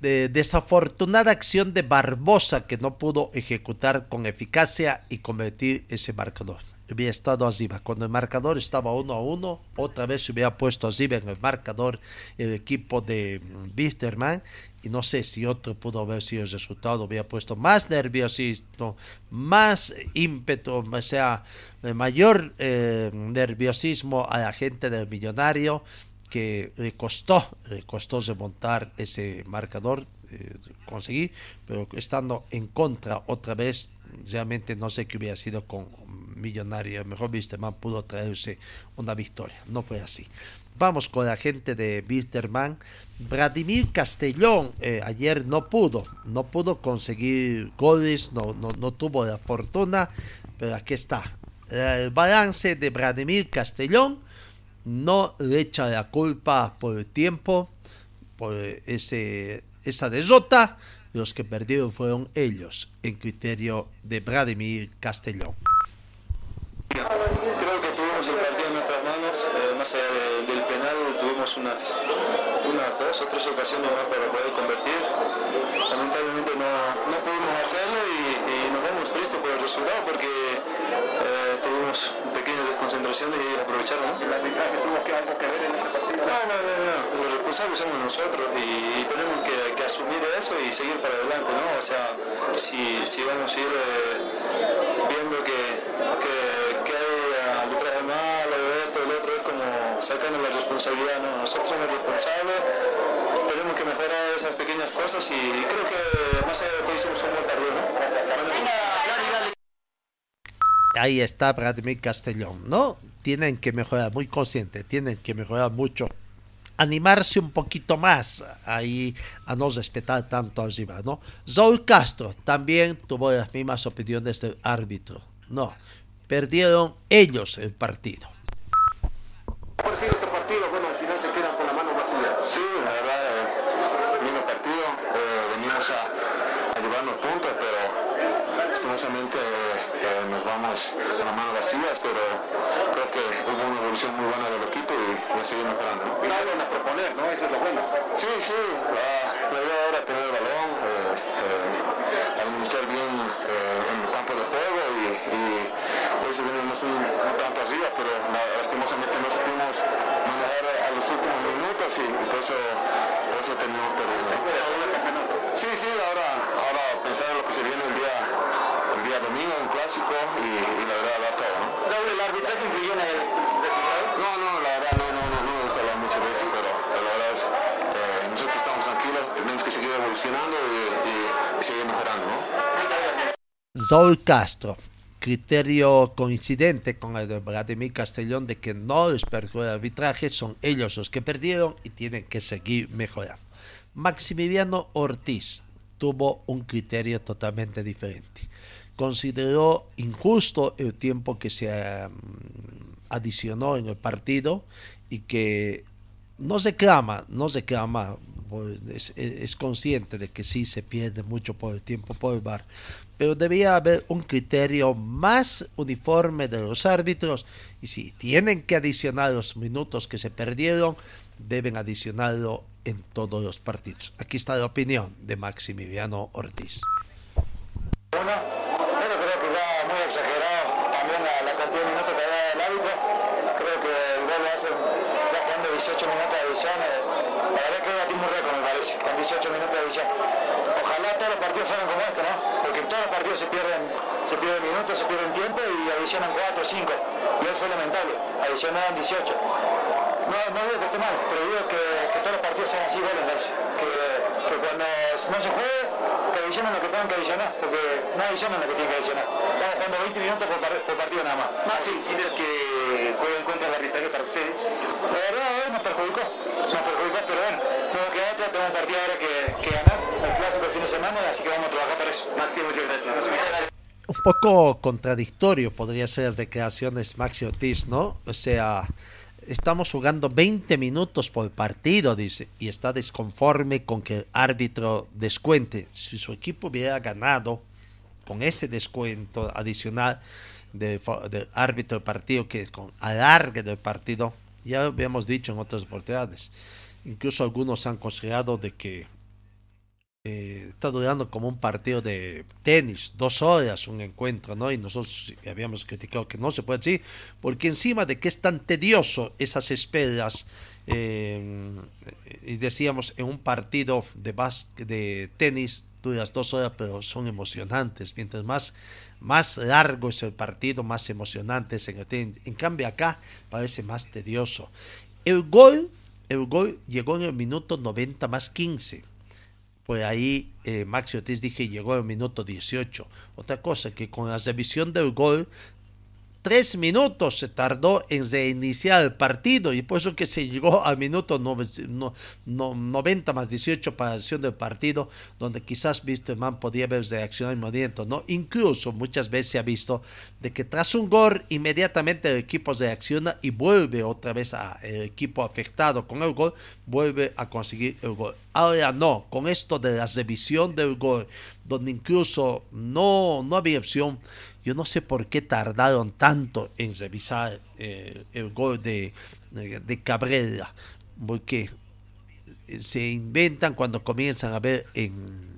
de desafortunada acción de Barbosa que no pudo ejecutar con eficacia y convertir ese marcador. Hubiera estado arriba. Cuando el marcador estaba uno a uno, otra vez se hubiera puesto arriba en el marcador el equipo de Wisterman. Y no sé si otro pudo haber sido el resultado. Hubiera puesto más nerviosismo, más ímpetu, o sea, mayor eh, nerviosismo a la gente del millonario que le costó, le costó remontar ese marcador, eh, conseguí, pero estando en contra otra vez, realmente no sé qué hubiera sido con Millonario. Mejor Wisterman pudo traerse una victoria, no fue así. Vamos con la gente de Wisterman. Vladimir Castellón eh, ayer no pudo, no pudo conseguir goles, no, no, no tuvo la fortuna, pero aquí está. El balance de Vladimir Castellón no le echa la culpa por el tiempo, por ese, esa derrota. Los que perdieron fueron ellos, en criterio de Vladimir Castellón. Creo que tuvimos el partido en nuestras manos, eh, más allá de- del penal tuvimos unas, unas dos o tres ocasiones más para poder convertir. Lamentablemente no, no pudimos hacerlo y, y nos vamos tristes por el resultado porque eh, tuvimos pequeñas desconcentraciones y aprovecharon. ¿no? ¿El arbitraje tuvo que algo que ver en este partido? No, no, no, no. Los responsables somos nosotros y, tenemos que, que asumir eso y seguir para adelante, ¿no? O sea, si, si vamos a ir eh, viendo que, que, que hay arbitraje malo, esto, el otro, es como sacando la responsabilidad, ¿no? Nosotros somos responsables, tenemos que mejorar esas pequeñas cosas y creo que más allá de todo hicimos un buen partido, ¿no? Ahí está Vladimir Castellón, ¿no? Tienen que mejorar, muy consciente, tienen que mejorar mucho. Animarse un poquito más ahí a no respetar tanto arriba, ¿no? Saúl Castro también tuvo las mismas opiniones del árbitro. No, perdieron ellos el partido. ¿Cómo ha sido este partido? Bueno, al final se quedan con la mano vacía. Sí, la verdad, eh, lindo partido. eh, venimos a, a llevarnos puntos, pero lastimosamente eh, con las manos vacías, pero creo que hubo una evolución muy buena del equipo y, y seguir mejorando. ¿no? Salen a proponer, ¿no? Eso es lo bueno. Sí, sí, la, la idea era tener el balón, eh, eh, administrar bien eh, en el campo de juego y, y hoy sí venimos un, un tanto arriba, pero la- lastimosamente no supimos manejar a los últimos minutos y, y por eso, por eso terminamos perdiendo. Sí, sí, ahora, ahora pensar en lo que se viene el día, día domingo, un clásico y, y la verdad dar todo, ¿no? Raúl, ¿el arbitraje influyó en el resultado? No, no, la verdad no, no, no, no me gusta hablar mucho de eso, pero, pero la verdad es, eh, nosotros estamos tranquilos, tenemos que seguir evolucionando y, y- y seguir mejorando, ¿no? Saúl Castro. criterio coincidente con el de Vladimir Castellón de que no les perjudicó el arbitraje, son ellos los que perdieron y tienen que seguir mejorando. Maximiliano Ortiz tuvo un criterio totalmente diferente. Consideró injusto el tiempo que se um, adicionó en el partido y que no se clama, no se clama, pues, es, consciente de que sí se pierde mucho por el tiempo por el bar, pero debía haber un criterio más uniforme de los árbitros y si tienen que adicionar los minutos que se perdieron, deben adicionarlo en todos los partidos. Aquí está la opinión de Maximiliano Ortiz. Uno, bueno, creo que ya muy exagerado también la, la cantidad de minutos que da el árbitro. Creo que el gol lo hace ya jugando 18 minutos de edición. Eh, la verdad que batimos un récord, me parece, con 18 minutos de edición. Ojalá todos los partidos fueran como este, ¿no? Porque en todos los partidos se pierden, se pierden minutos, se pierden tiempo y adicionan 4 o 5. Y hoy fue lamentable, adicionaban 18 no, no digo que esté mal, pero digo que, todos los partidos sean así iguales, que, que cuando no se juegue, que adicionen lo que tengan que adicionar, porque no adicionan lo que tienen que adicionar. Estamos jugando 20 minutos por, partido nada más. Más sí, ¿quieres que juegue en contra del arbitraje para ustedes? La verdad, hoy nos perjudicó, nos perjudicó, pero bueno, luego que otro, tengo un partido ahora que, que ganar, el clásico el fin de semana, así que vamos a trabajar para eso. Maxi, muchas gracias. Un poco contradictorio podría ser las declaraciones Maxi Ortiz, ¿no? O sea, estamos jugando 20 minutos por partido, dice, y está desconforme con que el árbitro descuente. Si su equipo hubiera ganado con ese descuento adicional del de árbitro del partido, que con alargue del partido, ya habíamos dicho en otras oportunidades. Incluso algunos han considerado de que eh, está durando como un partido de tenis, dos horas un encuentro, ¿no? Y nosotros habíamos criticado que no se puede decir, porque encima de que es tan tedioso esas esperas, eh, y decíamos en un partido de, de tenis duras dos horas, pero son emocionantes. Mientras más, más largo es el partido, más emocionante es en el. En cambio acá parece más tedioso. El gol, el gol llegó en el minuto 90 más 15 pues ahí eh, Maxi Ortiz dije llegó el minuto 18. Otra cosa que con la revisión del gol tres minutos se tardó en reiniciar el partido y por eso que se llegó al minuto 90 más 18 para la acción del partido, donde quizás man podía haber reaccionado inmediato, ¿no? Incluso muchas veces se ha visto de que tras un gol inmediatamente el equipo reacciona y vuelve otra vez al equipo afectado con el gol, vuelve a conseguir el gol. Ahora no, con esto de la revisión del gol, donde incluso no, no había opción, yo no sé por qué tardaron tanto en revisar eh, el gol de, de Cabrera, porque se inventan cuando comienzan a ver en,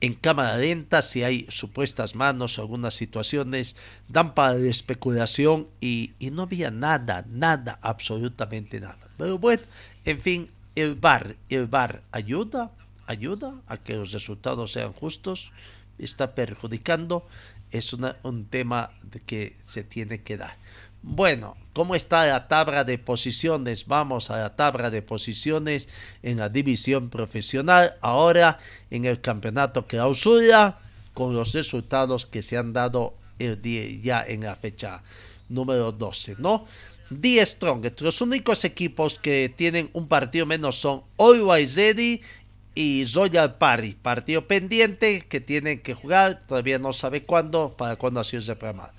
en cámara lenta si hay supuestas manos o algunas situaciones, dan para la especulación y, no había nada, nada, absolutamente nada. Pero bueno, en fin, el VAR, el VAR ayuda, ayuda a que los resultados sean justos, está perjudicando es un tema que se tiene que dar. Bueno, ¿cómo está la tabla de posiciones? Vamos a la tabla de posiciones en la división profesional. Ahora en el campeonato clausura con los resultados que se han dado ya en la fecha número 12, ¿no? 10 Strong, los únicos equipos que tienen un partido menos son Always Ready y Royal Party, partido pendiente que tienen que jugar, todavía no sabe cuándo, para cuándo ha sido programado.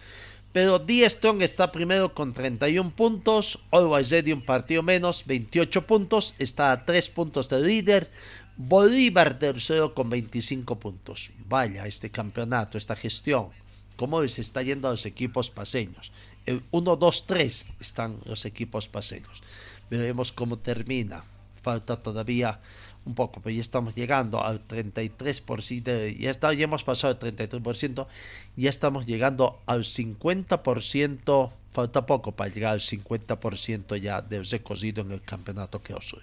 Pero D Strong está primero con 31 puntos, Always Ready un partido menos, 28 puntos, está a 3 puntos del líder, Bolívar tercero con 25 puntos. Vaya, este campeonato, esta gestión, cómo les está yendo a los equipos paseños. El 1, 2, 3 están los equipos paseños. Veremos cómo termina. Falta todavía un poco, pero ya estamos llegando al 33%, ya, está, ya hemos pasado el 33%, ya estamos llegando al 50%, falta poco para llegar al 50% ya de recorrido en el campeonato que os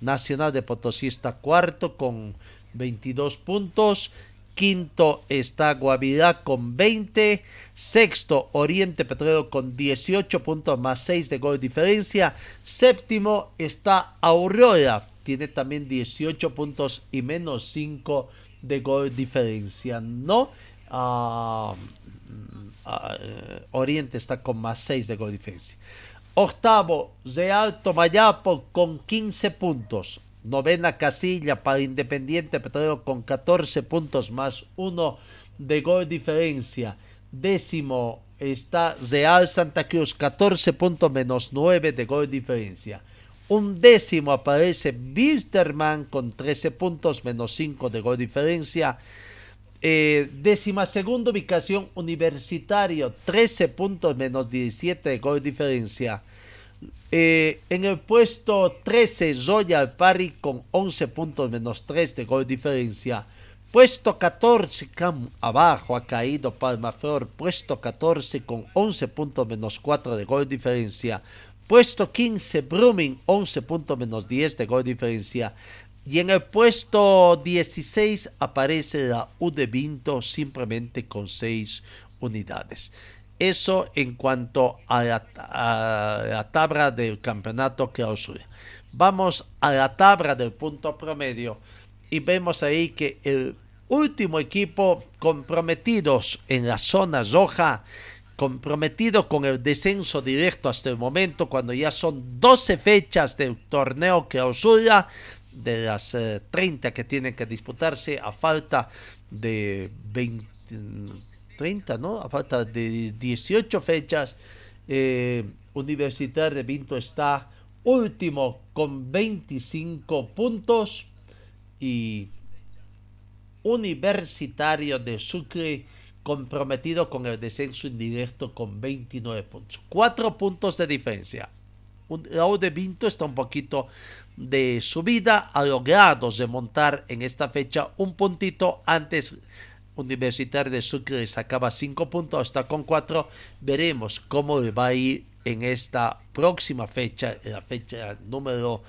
Nacional de Potosí está cuarto con 22 puntos, quinto está Guavirá con 20, sexto Oriente Petrolero con 18 puntos más 6 de gol diferencia, séptimo está Aurora tiene también 18 puntos y menos 5 de gol diferencia. No, ah, ah, eh, Oriente está con más 6 de gol diferencia. Octavo, Real Tomayapo con 15 puntos. Novena casilla para Independiente Petrolero con 14 puntos más 1 de gol diferencia. Décimo está Real Santa Cruz, 14 puntos menos 9 de gol diferencia. Un décimo aparece Wilstermann con 13 puntos menos 5 de gol diferencia. Eh, décima segunda ubicación Universitario, 13 puntos menos 17 de gol diferencia. Eh, en el puesto 13 Royal Party con 11 puntos menos 3 de gol diferencia. Puesto 14, Cam abajo ha caído Palmaflor. Puesto 14 con 11 puntos menos 4 de gol diferencia. Puesto 15, Brumming, 11 puntos menos 10 de gol diferencia. Y en el puesto 16 aparece la U de Vinto simplemente con 6 unidades. Eso en cuanto a la, tabla del campeonato clausura. Vamos a la tabla del punto promedio y vemos ahí que el último equipo comprometidos en la zona roja, comprometido con el descenso directo hasta el momento, cuando ya son 12 fechas del torneo clausura, de las 30 eh, que tienen que disputarse a falta de 20, 30, ¿no? A falta de 18 fechas, eh, Universitario de Vinto está último con 25 puntos y Universitario de Sucre comprometido con el descenso indirecto con 29 puntos. Cuatro puntos de diferencia. U de Vinto está un poquito de subida, ha logrado remontar en esta fecha un puntito antes. Universitario de Sucre sacaba cinco puntos, está con cuatro. Veremos cómo va a ir en esta próxima fecha, la fecha número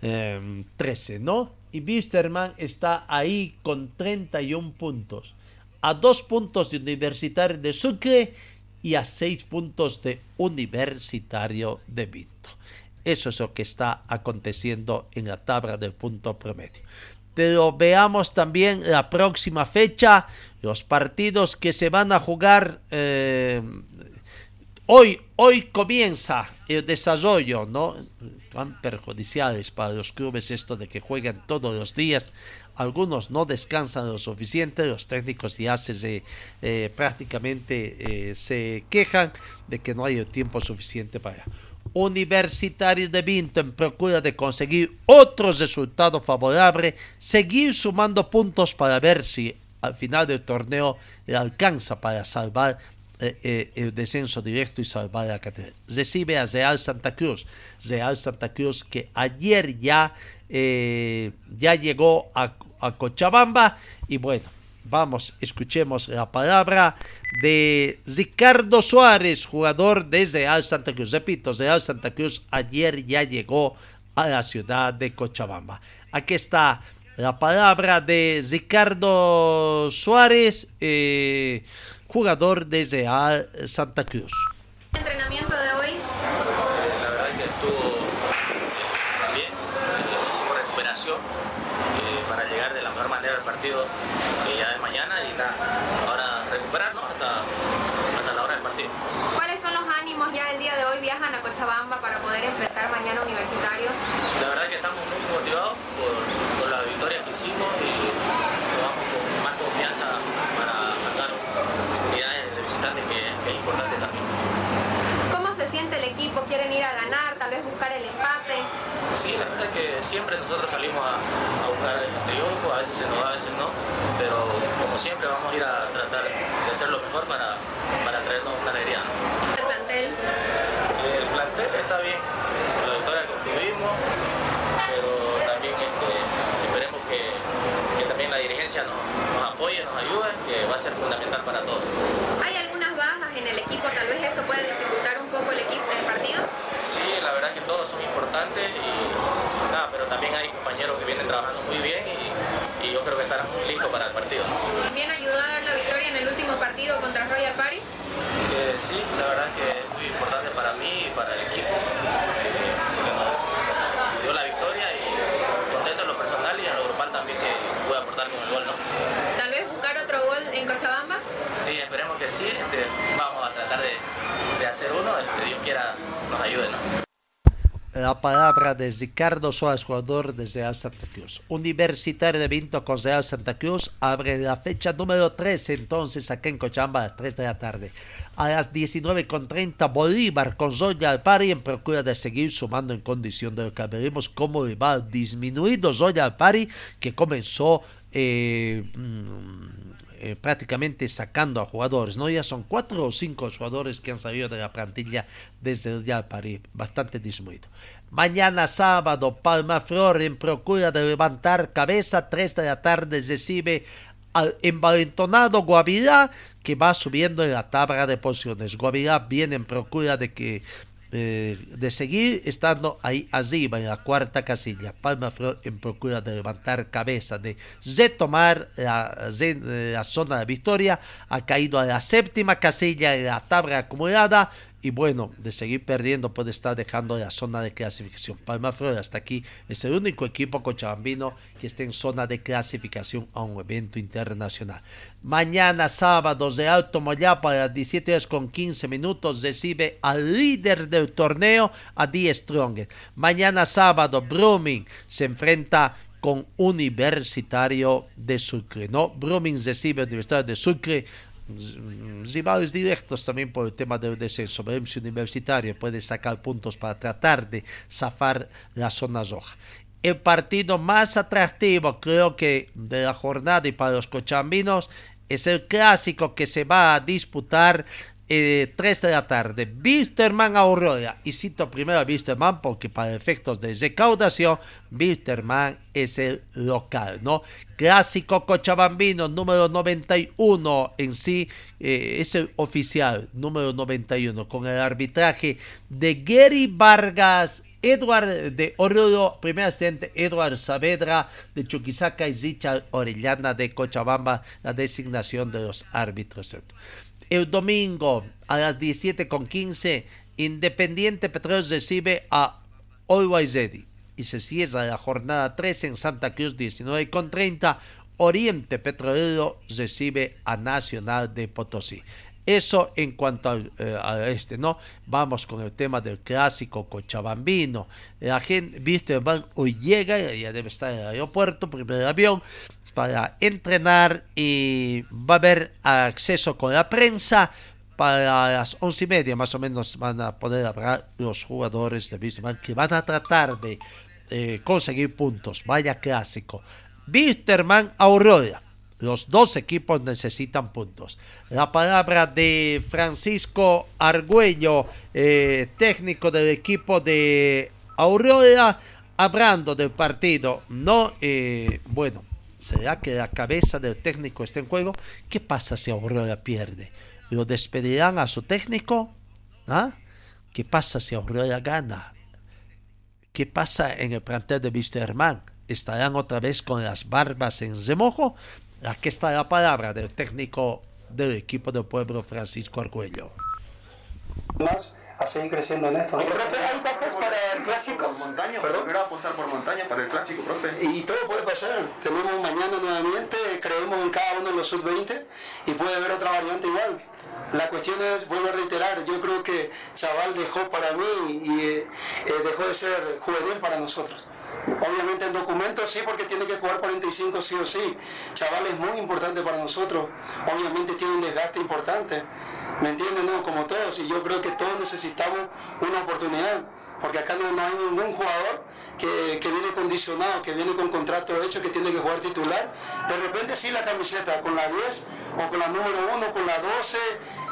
13, em, ¿no? Y Wisterman está ahí con 31 puntos, a dos puntos de Universitario de Sucre y a seis puntos de Universitario de Vinto. Eso es lo que está aconteciendo en la tabla del punto promedio. Pero veamos también la próxima fecha, los partidos que se van a jugar eh, Hoy, hoy comienza el desarrollo, ¿no? Tan perjudiciales para los clubes esto de que juegan todos los días. Algunos no descansan lo suficiente, los técnicos ya se, eh, prácticamente eh, se quejan de que no hay tiempo suficiente para. Universitario de Vinto en procura de conseguir otro resultado favorable, seguir sumando puntos para ver si al final del torneo le alcanza para salvar eh, eh, el descenso directo y salvar la categoría. Recibe a Real Santa Cruz. Real Santa Cruz que ayer ya, eh, ya llegó a, Cochabamba y bueno. Vamos, escuchemos la palabra de Ricardo Suárez, jugador de Real Santa Cruz. Repito, Real Santa Cruz ayer ya llegó a la ciudad de Cochabamba. Aquí está la palabra de Ricardo Suárez. Eh, jugador de Real Santa Cruz. ¿Entrenamiento de hoy? la verdad que estuvo bien, hicimos recuperación eh, para llegar de la mejor manera al partido eh, ya de mañana y nada, ahora recuperarnos hasta, hasta la hora del partido. ¿Cuáles son los ánimos ya el día de hoy? Viajan a Cochabamba para poder enfrentar mañana Universitario. La verdad que estamos muy motivados por, por la victoria que hicimos y nos vamos con más confianza para sacar que, es importante también. ¿Cómo se siente el equipo? ¿Quieren ir a ganar, tal vez buscar el empate? Sí, la verdad es que siempre nosotros salimos a, buscar el triunfo, a veces se nos da, a veces no, pero como siempre vamos a ir a tratar de hacer lo mejor para, para traernos una alegría. ¿El plantel? El plantel está bien, la victoria que obtuvimos, pero también este, esperemos que, que, también la dirigencia nos, nos apoye, nos ayude, que va a ser fundamental para todos el equipo, tal vez eso puede dificultar un poco el, equipo, el partido. Sí, la verdad que todos son importantes y nada, pero también hay compañeros que vienen trabajando muy bien y, yo creo que estarán muy listos para el partido. ¿También ayudó a dar la victoria en el último partido contra Royal Party? Eh, sí, la verdad que es muy importante para mí y para el equipo. dio la victoria y contento en lo personal y en lo grupal también que pude aportar con el gol. ¿no? Tal vez buscar otro gol en Cochabamba. Sí, esperemos que sí. Este, vamos a cualquiera nos ayude. La palabra de Ricardo Suárez, jugador desde Real Santa Cruz. Universitario de Vinto con Real Santa Cruz abre la fecha número 3 entonces aquí en Cochamba a las 3 de la tarde. A las 19.30 Bolívar con Zoya Alpari en procura de seguir sumando en condición de lo que veremos cómo va disminuido Zoya Alpari que comenzó eh, mm, eh, prácticamente sacando a jugadores, ¿no? Ya son cuatro o cinco jugadores que han salido de la plantilla desde el día París, bastante disminuido. Mañana sábado, Palma Flor en procura de levantar cabeza, tres de la tarde recibe al envalentonado Guavirá que va subiendo en la tabla de posiciones. Guavirá viene en procura de que eh, de seguir estando ahí arriba en la cuarta casilla. Palma Flor en procura de levantar cabeza, de retomar la, la zona de victoria, ha caído a la séptima casilla en la tabla acumulada y bueno, de seguir perdiendo puede estar dejando la zona de clasificación. Palma Flor hasta aquí es el único equipo cochabambino que está en zona de clasificación a un evento internacional. Mañana sábado de Alto Moyapa a las 17 horas con 15 minutos recibe al líder del torneo, a Die Strong. Mañana sábado Brumming se enfrenta con Universitario de Sucre, ¿no? Brumming recibe Universitario de Sucre rivales directos también por el tema del descenso. Veremos Universitario puede sacar puntos para tratar de zafar la zona roja. El partido más atractivo, creo que, de la jornada y para los cochambinos es el clásico que se va a disputar eh, 3 de la tarde. Bisterman Aurora. Y cito primero a Bisterman porque para efectos de recaudación, Bisterman es el local, ¿no? Clásico Cochabambino número 91 en sí eh, es el oficial número 91 con el arbitraje de Gary Vargas Edward de Oruro, primer asistente Edward Saavedra de Chuquisaca y Richard Orellana de Cochabamba, la designación de los árbitros. El domingo a las 17.15, Independiente Petróleo recibe a Always y se cierra la jornada 3 en Santa Cruz 19.30. Oriente Petrolero recibe a Nacional de Potosí. Eso en cuanto eh, a este, ¿no? Vamos con el tema del clásico cochabambino. La gente, viste, hoy llega, ya debe estar en el aeropuerto, primer avión, para entrenar y va a haber acceso con la prensa. Para las once y media más o menos van a poder hablar los jugadores de Wisterman que van a tratar de eh, conseguir puntos. Vaya clásico. Aurora. Los dos equipos necesitan puntos. La palabra de Francisco Argüello, eh, técnico del equipo de Aurora, hablando del partido. No, eh, bueno, ¿Será que la cabeza del técnico está en juego? ¿Qué pasa si Aurora pierde? ¿Lo despedirán a su técnico? ¿Ah? ¿Qué pasa si Aurora gana? ¿Qué pasa en el plantel de Wisterman? ¿Estarán otra vez con las barbas en remojo? Aquí está la palabra del técnico del equipo del pueblo Francisco Argüello a seguir creciendo en esto. ¿no? Profe, ¿hay papas para el clásico? Por montaña, ¿Perdón? apostar por montaña para el clásico, profe. Y todo puede pasar. Tenemos mañana nuevamente, creemos en cada uno de los sub-20 y puede haber otra variante igual. La cuestión es, vuelvo a reiterar, yo creo que Chaval dejó para mí y eh, eh, dejó de ser juvenil para nosotros. Obviamente el documento sí, porque tiene que jugar 45 sí o sí. Chaval es muy importante para nosotros. Obviamente tiene un desgaste importante. ¿Me entienden? No, como todos. Y yo creo que todos necesitamos una oportunidad. Porque acá no, hay ningún jugador que, que, viene condicionado, que viene con contrato hecho, que tiene que jugar titular. De repente sí la camiseta con la 10 o con la número 1, con la 12,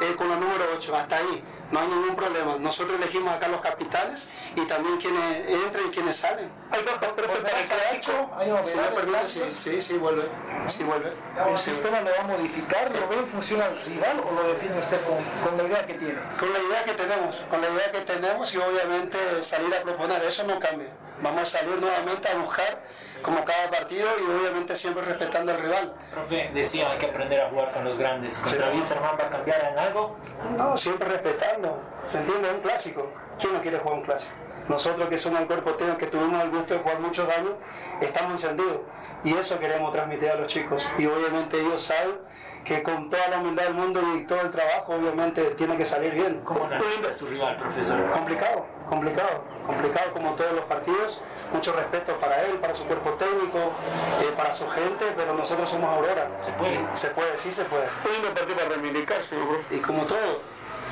eh, con la número 8. Hasta ahí no hay ningún problema. Nosotros elegimos acá los capitanes y también quienes entran y quienes salen. ¿Hay para el clásico? ¿Hay sí, sí, sí, vuelve. Sí, vuelve. ¿El sistema lo va a modificar? ¿Lo ve en función al rival o lo define usted con, con, la idea que tiene? Con la idea que tenemos, con la idea que tenemos y obviamente salir a proponer. Eso no cambia. Vamos a salir nuevamente a buscar como cada partido y obviamente siempre respetando al rival. Profe, decía hay que aprender a jugar con los grandes. ¿Contra sí. va a cambiar en algo? No, siempre respetando. ¿Se entiende? Es un clásico. ¿Quién no quiere jugar un clásico? Nosotros que somos el cuerpo técnico, que tuvimos el gusto de jugar muchos años, estamos encendidos. Y eso queremos transmitir a los chicos. Y obviamente ellos saben que con toda la humildad del mundo y todo el trabajo, obviamente, tiene que salir bien. ¿Cómo analiza su rival, profesor? Complicado, complicado, complicado como todos los partidos. Mucho respeto para él, para su cuerpo técnico, eh, para su gente, pero nosotros somos Aurora. ¿Se puede? Se puede, sí se puede. Un lindo partido para reivindicarse, Y como todo,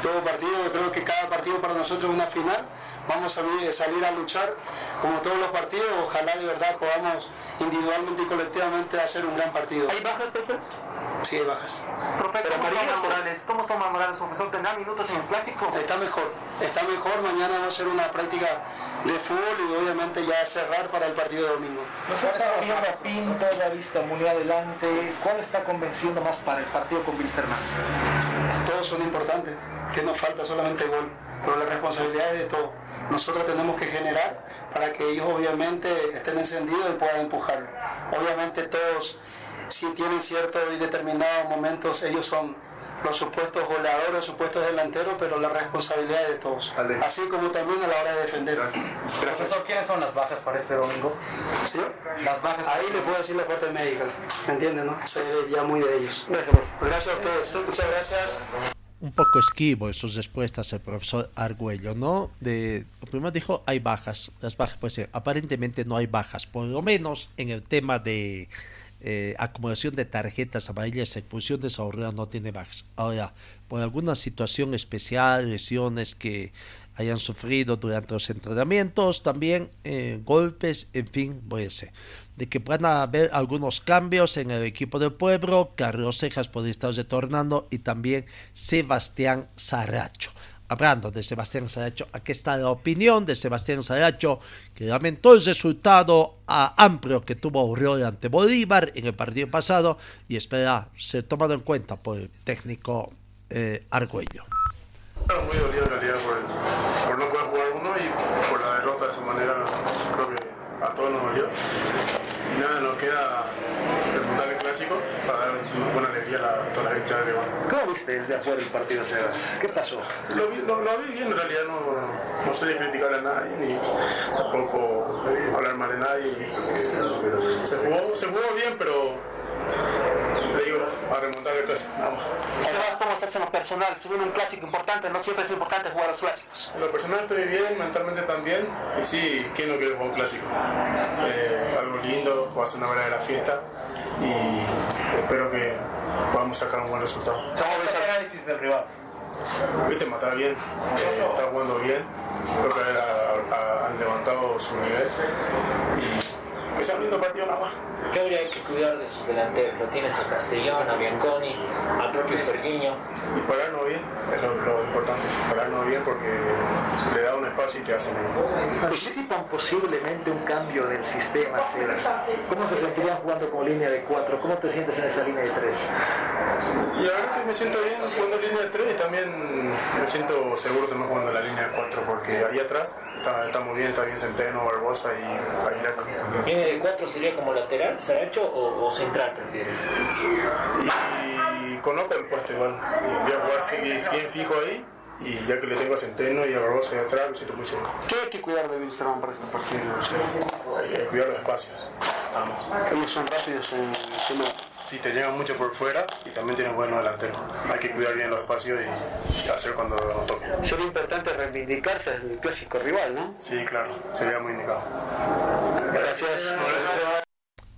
todo partido, yo creo que cada partido para nosotros es una final. Vamos a salir, a luchar como todos los partidos. Ojalá de verdad podamos individualmente y colectivamente hacer un gran partido. ¿Hay bajas, profe? Sí, hay bajas. Profe, Pero ¿cómo Morales? ¿Cómo toma Morales, profesor? ¿Tendrá minutos en el clásico? Está mejor, está mejor. Mañana va a ser una práctica de fútbol y obviamente ya cerrar para el partido de domingo. Nos está viendo a Pinto, la vista muy adelante. ¿Cuál está convenciendo más para el partido con Wilstermann? Todos son importantes, que nos falta solamente gol, pero la responsabilidad es de todos. Nosotros tenemos que generar para que ellos obviamente estén encendidos y puedan empujar. Obviamente todos, si tienen ciertos y determinados momentos, ellos son los supuestos goleadores, supuestos delanteros, pero la responsabilidad es de todos. Así como también a la hora de defender. Profesor, ¿quiénes son las bajas para este domingo? ¿Sí? Las bajas. Ahí le puedo decir la parte médica, ¿me entienden? No? Sé ya muy de ellos. Gracias a ustedes, muchas gracias. un poco esquivo en sus respuestas el profesor Argüello, ¿no? De, primero dijo, hay bajas, las bajas, pues eh, aparentemente no hay bajas, por lo menos en el tema de eh, acumulación de tarjetas amarillas, expulsión de no tiene bajas. Ahora, por alguna situación especial, lesiones que hayan sufrido durante los entrenamientos, también eh, golpes, en fin, ser de que puedan haber algunos cambios en el equipo del pueblo, Carlos Cejas podría estar retornando y también Sebastián Saracho. Hablando de Sebastián Saracho, aquí está la opinión de Sebastián Saracho, que lamentó el resultado amplio que tuvo Aurora ante Bolívar en el partido pasado y espera ser tomado en cuenta por el técnico eh, Argüello. Muy dolido en realidad por, por no poder jugar uno y por la derrota de esa manera, creo que a todos nos dolió. Y nada, nos queda remontar el clásico para dar una buena alegría a, la, a toda la hinchada de León. ¿Cómo viste desde afuera el partido, Sebas? ¿Qué pasó? Lo, vi- lo- lo vi bien, en realidad no, no soy de criticar a nadie ni tampoco hablar mal de nadie. Se jugó, se jugó bien, pero le digo, a remontar el clásico, más. Sebas, ¿cómo estás en lo personal? Se viene un clásico importante, no siempre es importante jugar los clásicos. En lo personal estoy bien, mentalmente también. Y sí, ¿quién no quiere jugar un clásico? Eh, algo lindo, va a ser una verdadera fiesta. Y espero que podamos sacar un buen resultado. ¿Cómo ves el análisis del rival? Viste, matar bien, eh, está jugando bien. Creo que ha- ha- han levantado su nivel. Y que sea un lindo partido nada más. ¿Qué habría que cuidar de sus delanteros? Lo tienes a Castellón, a Bianconi, al propio Sergiño. Y pararnos bien, es lo, lo importante. Pararnos bien porque le da un espacio y te hacen Anticipan posiblemente un cambio del sistema, Sebas. ¿Cómo se sentirían jugando como línea de cuatro? ¿Cómo te sientes en esa línea de tres? Y la verdad que me siento bien jugando en línea de 3 y también me siento seguro también jugando en la línea de 4 porque ahí atrás está, está muy bien, está bien Centeno, Barbosa y Aguilar también. ¿Viene de cuatro sería como lateral, Saracho o, o central prefieres? Y conozco el puesto igual, voy a jugar bien fijo ahí y ya que le tengo a Centeno y a Barbosa ahí atrás me siento muy seguro. ¿Qué hay que cuidar de Wilstermann para este partido? Hay que cuidar los espacios, vamos. Ellos son rápidos en su Sí, te llegan mucho por fuera y también tienes buenos delanteros. Hay que cuidar bien los espacios y hacer cuando nos toque. Sería importante reivindicarse del clásico rival, ¿no? Sí, claro, sería muy indicado. Gracias.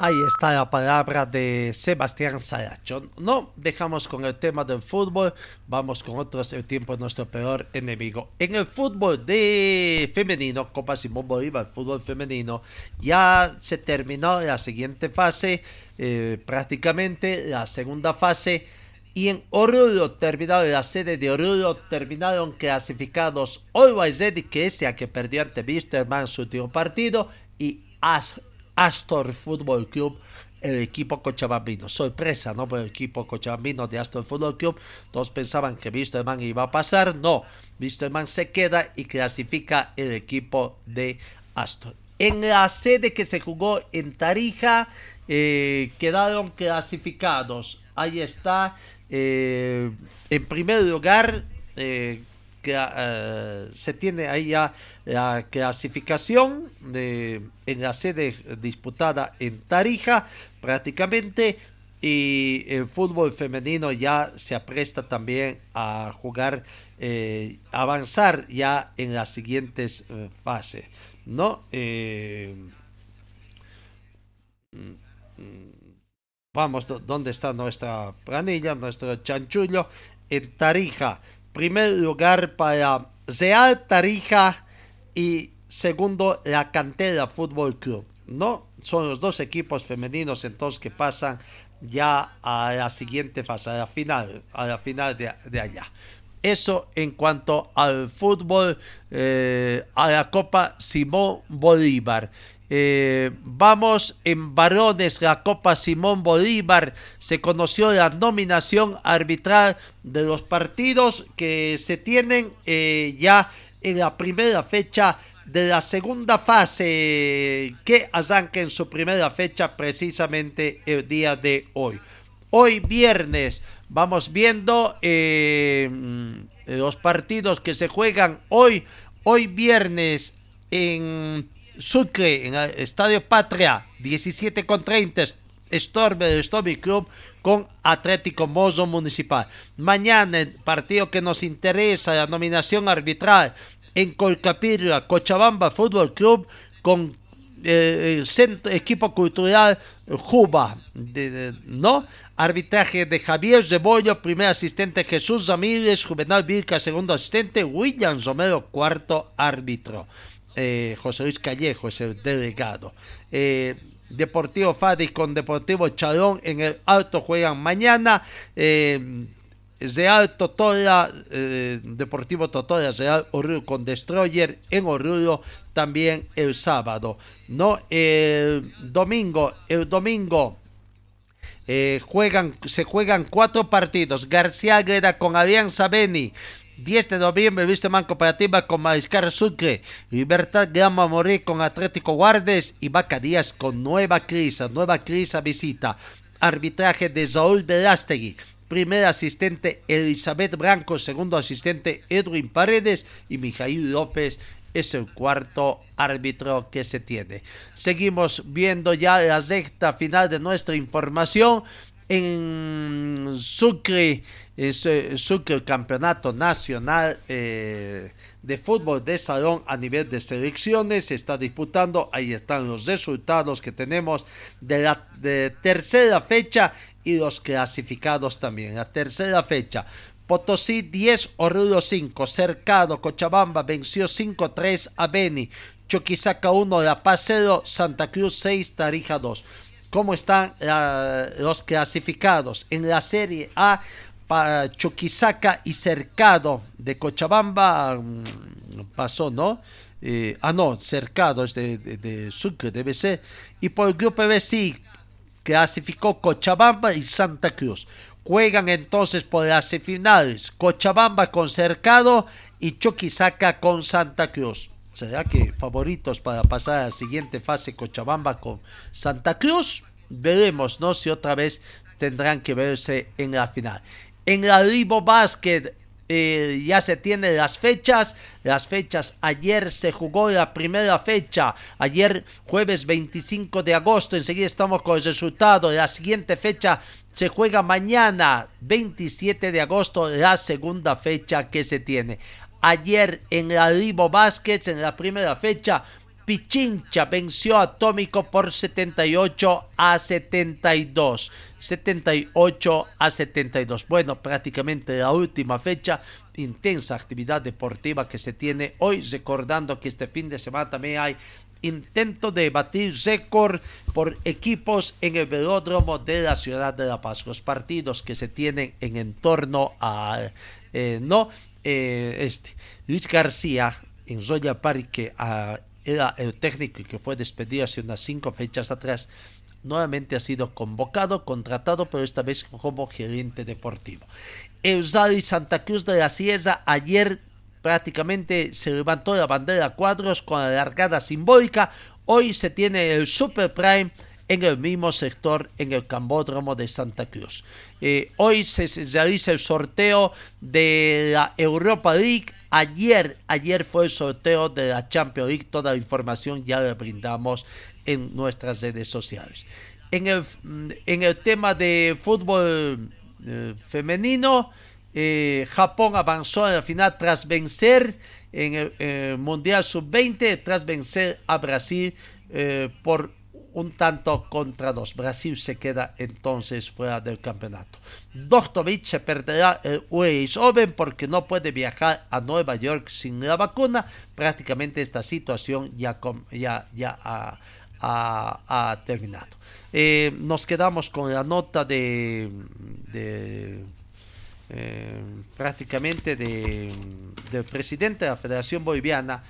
Ahí está la palabra de Sebastián Saracho. No dejamos con el tema del fútbol, vamos con otros. El tiempo es nuestro peor enemigo. En el fútbol de femenino, Copa Simón Bolívar, fútbol femenino, ya se terminó la siguiente fase, eh, prácticamente la segunda fase. Y en Oruro, terminaron la sede de Oruro, terminaron clasificados Always Ready, que es a que perdió ante Wisterman su último partido, y As Astor Fútbol Club, el equipo cochabambino. Sorpresa, ¿no? Por el equipo cochabambino de Astor Fútbol Club. Todos pensaban que Wisterman iba a pasar. No, Wisterman se queda y clasifica el equipo de Astor. En la sede que se jugó en Tarija, eh, quedaron clasificados. Ahí está. eh, en primer lugar, eh, eh, se tiene ahí ya la clasificación de, en la sede disputada en Tarija, prácticamente y el fútbol femenino ya se apresta también a jugar, eh, avanzar ya en las siguientes eh, fases, ¿no? Mm, mm, vamos, ¿dónde está nuestra planilla, nuestro chanchullo? En Tarija, primer lugar para Real Tarija y segundo la Cantera Fútbol Club. No, son los dos equipos femeninos entonces que pasan ya a la siguiente fase, a la final, a la final de, allá. Eso en cuanto al fútbol, eh, a la Copa Simón Bolívar. Eh, vamos en varones, la Copa Simón Bolívar. Se conoció la nominación arbitral de los partidos que se tienen eh, ya en la primera fecha de la segunda fase que arranca en su primera fecha precisamente el día de hoy. Hoy viernes vamos viendo eh, los partidos que se juegan hoy. Hoy viernes en Sucre, en el Estadio Patria, 17 con 30, Storm del Stormy Club con Atlético Mozo Municipal. Mañana el partido que nos interesa, la nominación arbitral en Colcapirra, Cochabamba Fútbol Club con eh, el centro, equipo cultural Juba, ¿no? Arbitraje de Javier Zebollo, primer asistente Jesús Ramírez, Juvenal Virca, segundo asistente, William Romero, cuarto árbitro. Eh, José Luis Callejo es el delegado. Eh, Deportivo Fadis con Deportivo Chalón en el Alto juegan mañana. Real Totola, eh, Deportivo Real Oruro con Destroyer en Oruro también el sábado. No, el domingo, el domingo eh, juegan, se juegan cuatro partidos. García Aguera con Alianza Beni. 10 de noviembre, Vista Man Cooperativa con Mariscar Sucre, Libertad Grama Morí con Atlético Guardes y Vaca Díaz con Nueva Crisa, Nueva Crisa visita. Arbitraje de Saúl Velástegui, primer asistente Elizabeth Branco, segundo asistente Edwin Paredes. Y Mijail López es el cuarto árbitro que se tiene. Seguimos viendo ya la sexta final de nuestra información en Sucre, Sucre, el campeonato nacional eh, de fútbol de salón a nivel de selecciones se está disputando. Ahí están los resultados que tenemos de la tercera fecha y los clasificados también. La tercera fecha. Potosí 10, Oruro 5, Cercado, Cochabamba venció 5-3 a Beni, Choquisaca 1, La Paz 0, Santa Cruz 6, Tarija 2. ¿Cómo están los clasificados? En la Serie A, para Choquisaca y Cercado de Cochabamba mm, pasó, ¿no? Eh, ah, no, Cercado es de, de, Sucre, debe ser. Y por el grupo B clasificó Cochabamba y Santa Cruz. Juegan entonces por las finales Cochabamba con Cercado y Choquisaca con Santa Cruz. ¿Será que favoritos para pasar a la siguiente fase Cochabamba con Santa Cruz? Veremos, ¿no? Si otra vez tendrán que verse en la final. En la Ribo Basket eh, ya se tienen las fechas. Las fechas, ayer se jugó la primera fecha, ayer jueves 25 de agosto, enseguida estamos con el resultado. La siguiente fecha se juega mañana, 27 de agosto, la segunda fecha que se tiene. Ayer en la Ribo Baskets, en la primera fecha, Pichincha venció a Atómico por 78 a 72. 78 a 72. Bueno, prácticamente la última fecha, intensa actividad deportiva que se tiene hoy, recordando que este fin de semana también hay intento de batir récord por equipos en el velódromo de la ciudad de La Paz. Los partidos que se tienen en entorno a, eh, no, eh, este, Luis García en Zoya Parque a era el técnico que fue despedido hace unas cinco fechas atrás, nuevamente ha sido convocado, contratado, pero esta vez como gerente deportivo. El y Santa Cruz de la Sierra ayer prácticamente se levantó la bandera a cuadros con la largada simbólica. Hoy se tiene el Super Prime en el mismo sector en el Cambódromo de Santa Cruz. Eh, hoy se realiza el sorteo de la Europa League Ayer, ayer fue el sorteo de la Champions League. Toda la información ya la brindamos en nuestras redes sociales. en el, en el tema de fútbol eh, femenino, eh, Japón avanzó en la final tras vencer en el Mundial Sub-20, tras vencer a Brasil por un tanto contra dos. Brasil se queda entonces fuera del campeonato. Doktovic se perderá el US porque no puede viajar a Nueva York sin la vacuna. Prácticamente esta situación ya, ya, ya ha, terminado. Eh, nos quedamos con la nota de, de eh, prácticamente de, del presidente de la Federación Boliviana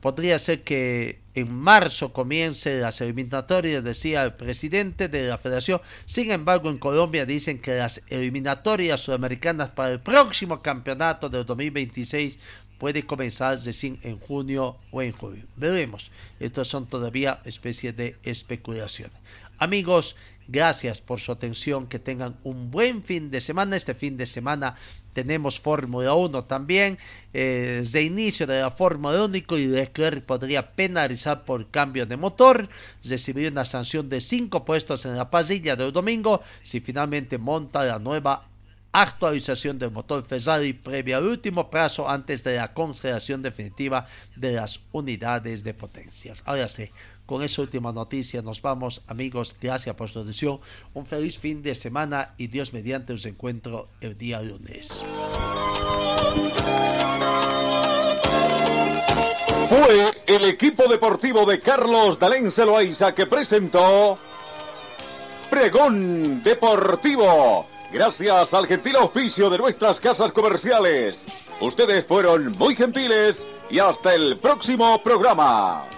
Podría ser que en marzo comience las eliminatorias, decía el presidente de la federación. Sin embargo, en Colombia dicen que las eliminatorias sudamericanas para el próximo campeonato del 2026 puede comenzar recién en junio o en julio. Veremos. Estas son todavía especies de especulaciones. Amigos, gracias por su atención. Que tengan un buen fin de semana. Este fin de semana tenemos Fórmula 1 también. Eh, de inicio de la Fórmula 1 y Leclerc podría penalizar por cambio de motor. Recibiría una sanción de 5 puestos en la pasilla del domingo si finalmente monta la nueva actualización del motor Ferrari previa al último plazo antes de la congelación definitiva de las unidades de potencia. Ahora sí, con esa última noticia nos vamos, amigos. Gracias por su. Un feliz fin de semana y Dios mediante os encuentro el día lunes. Fue el equipo deportivo de Carlos Dalén Celoaiza que presentó Pregón Deportivo. Gracias al gentil auspicio de nuestras casas comerciales. Ustedes fueron muy gentiles y hasta el próximo programa.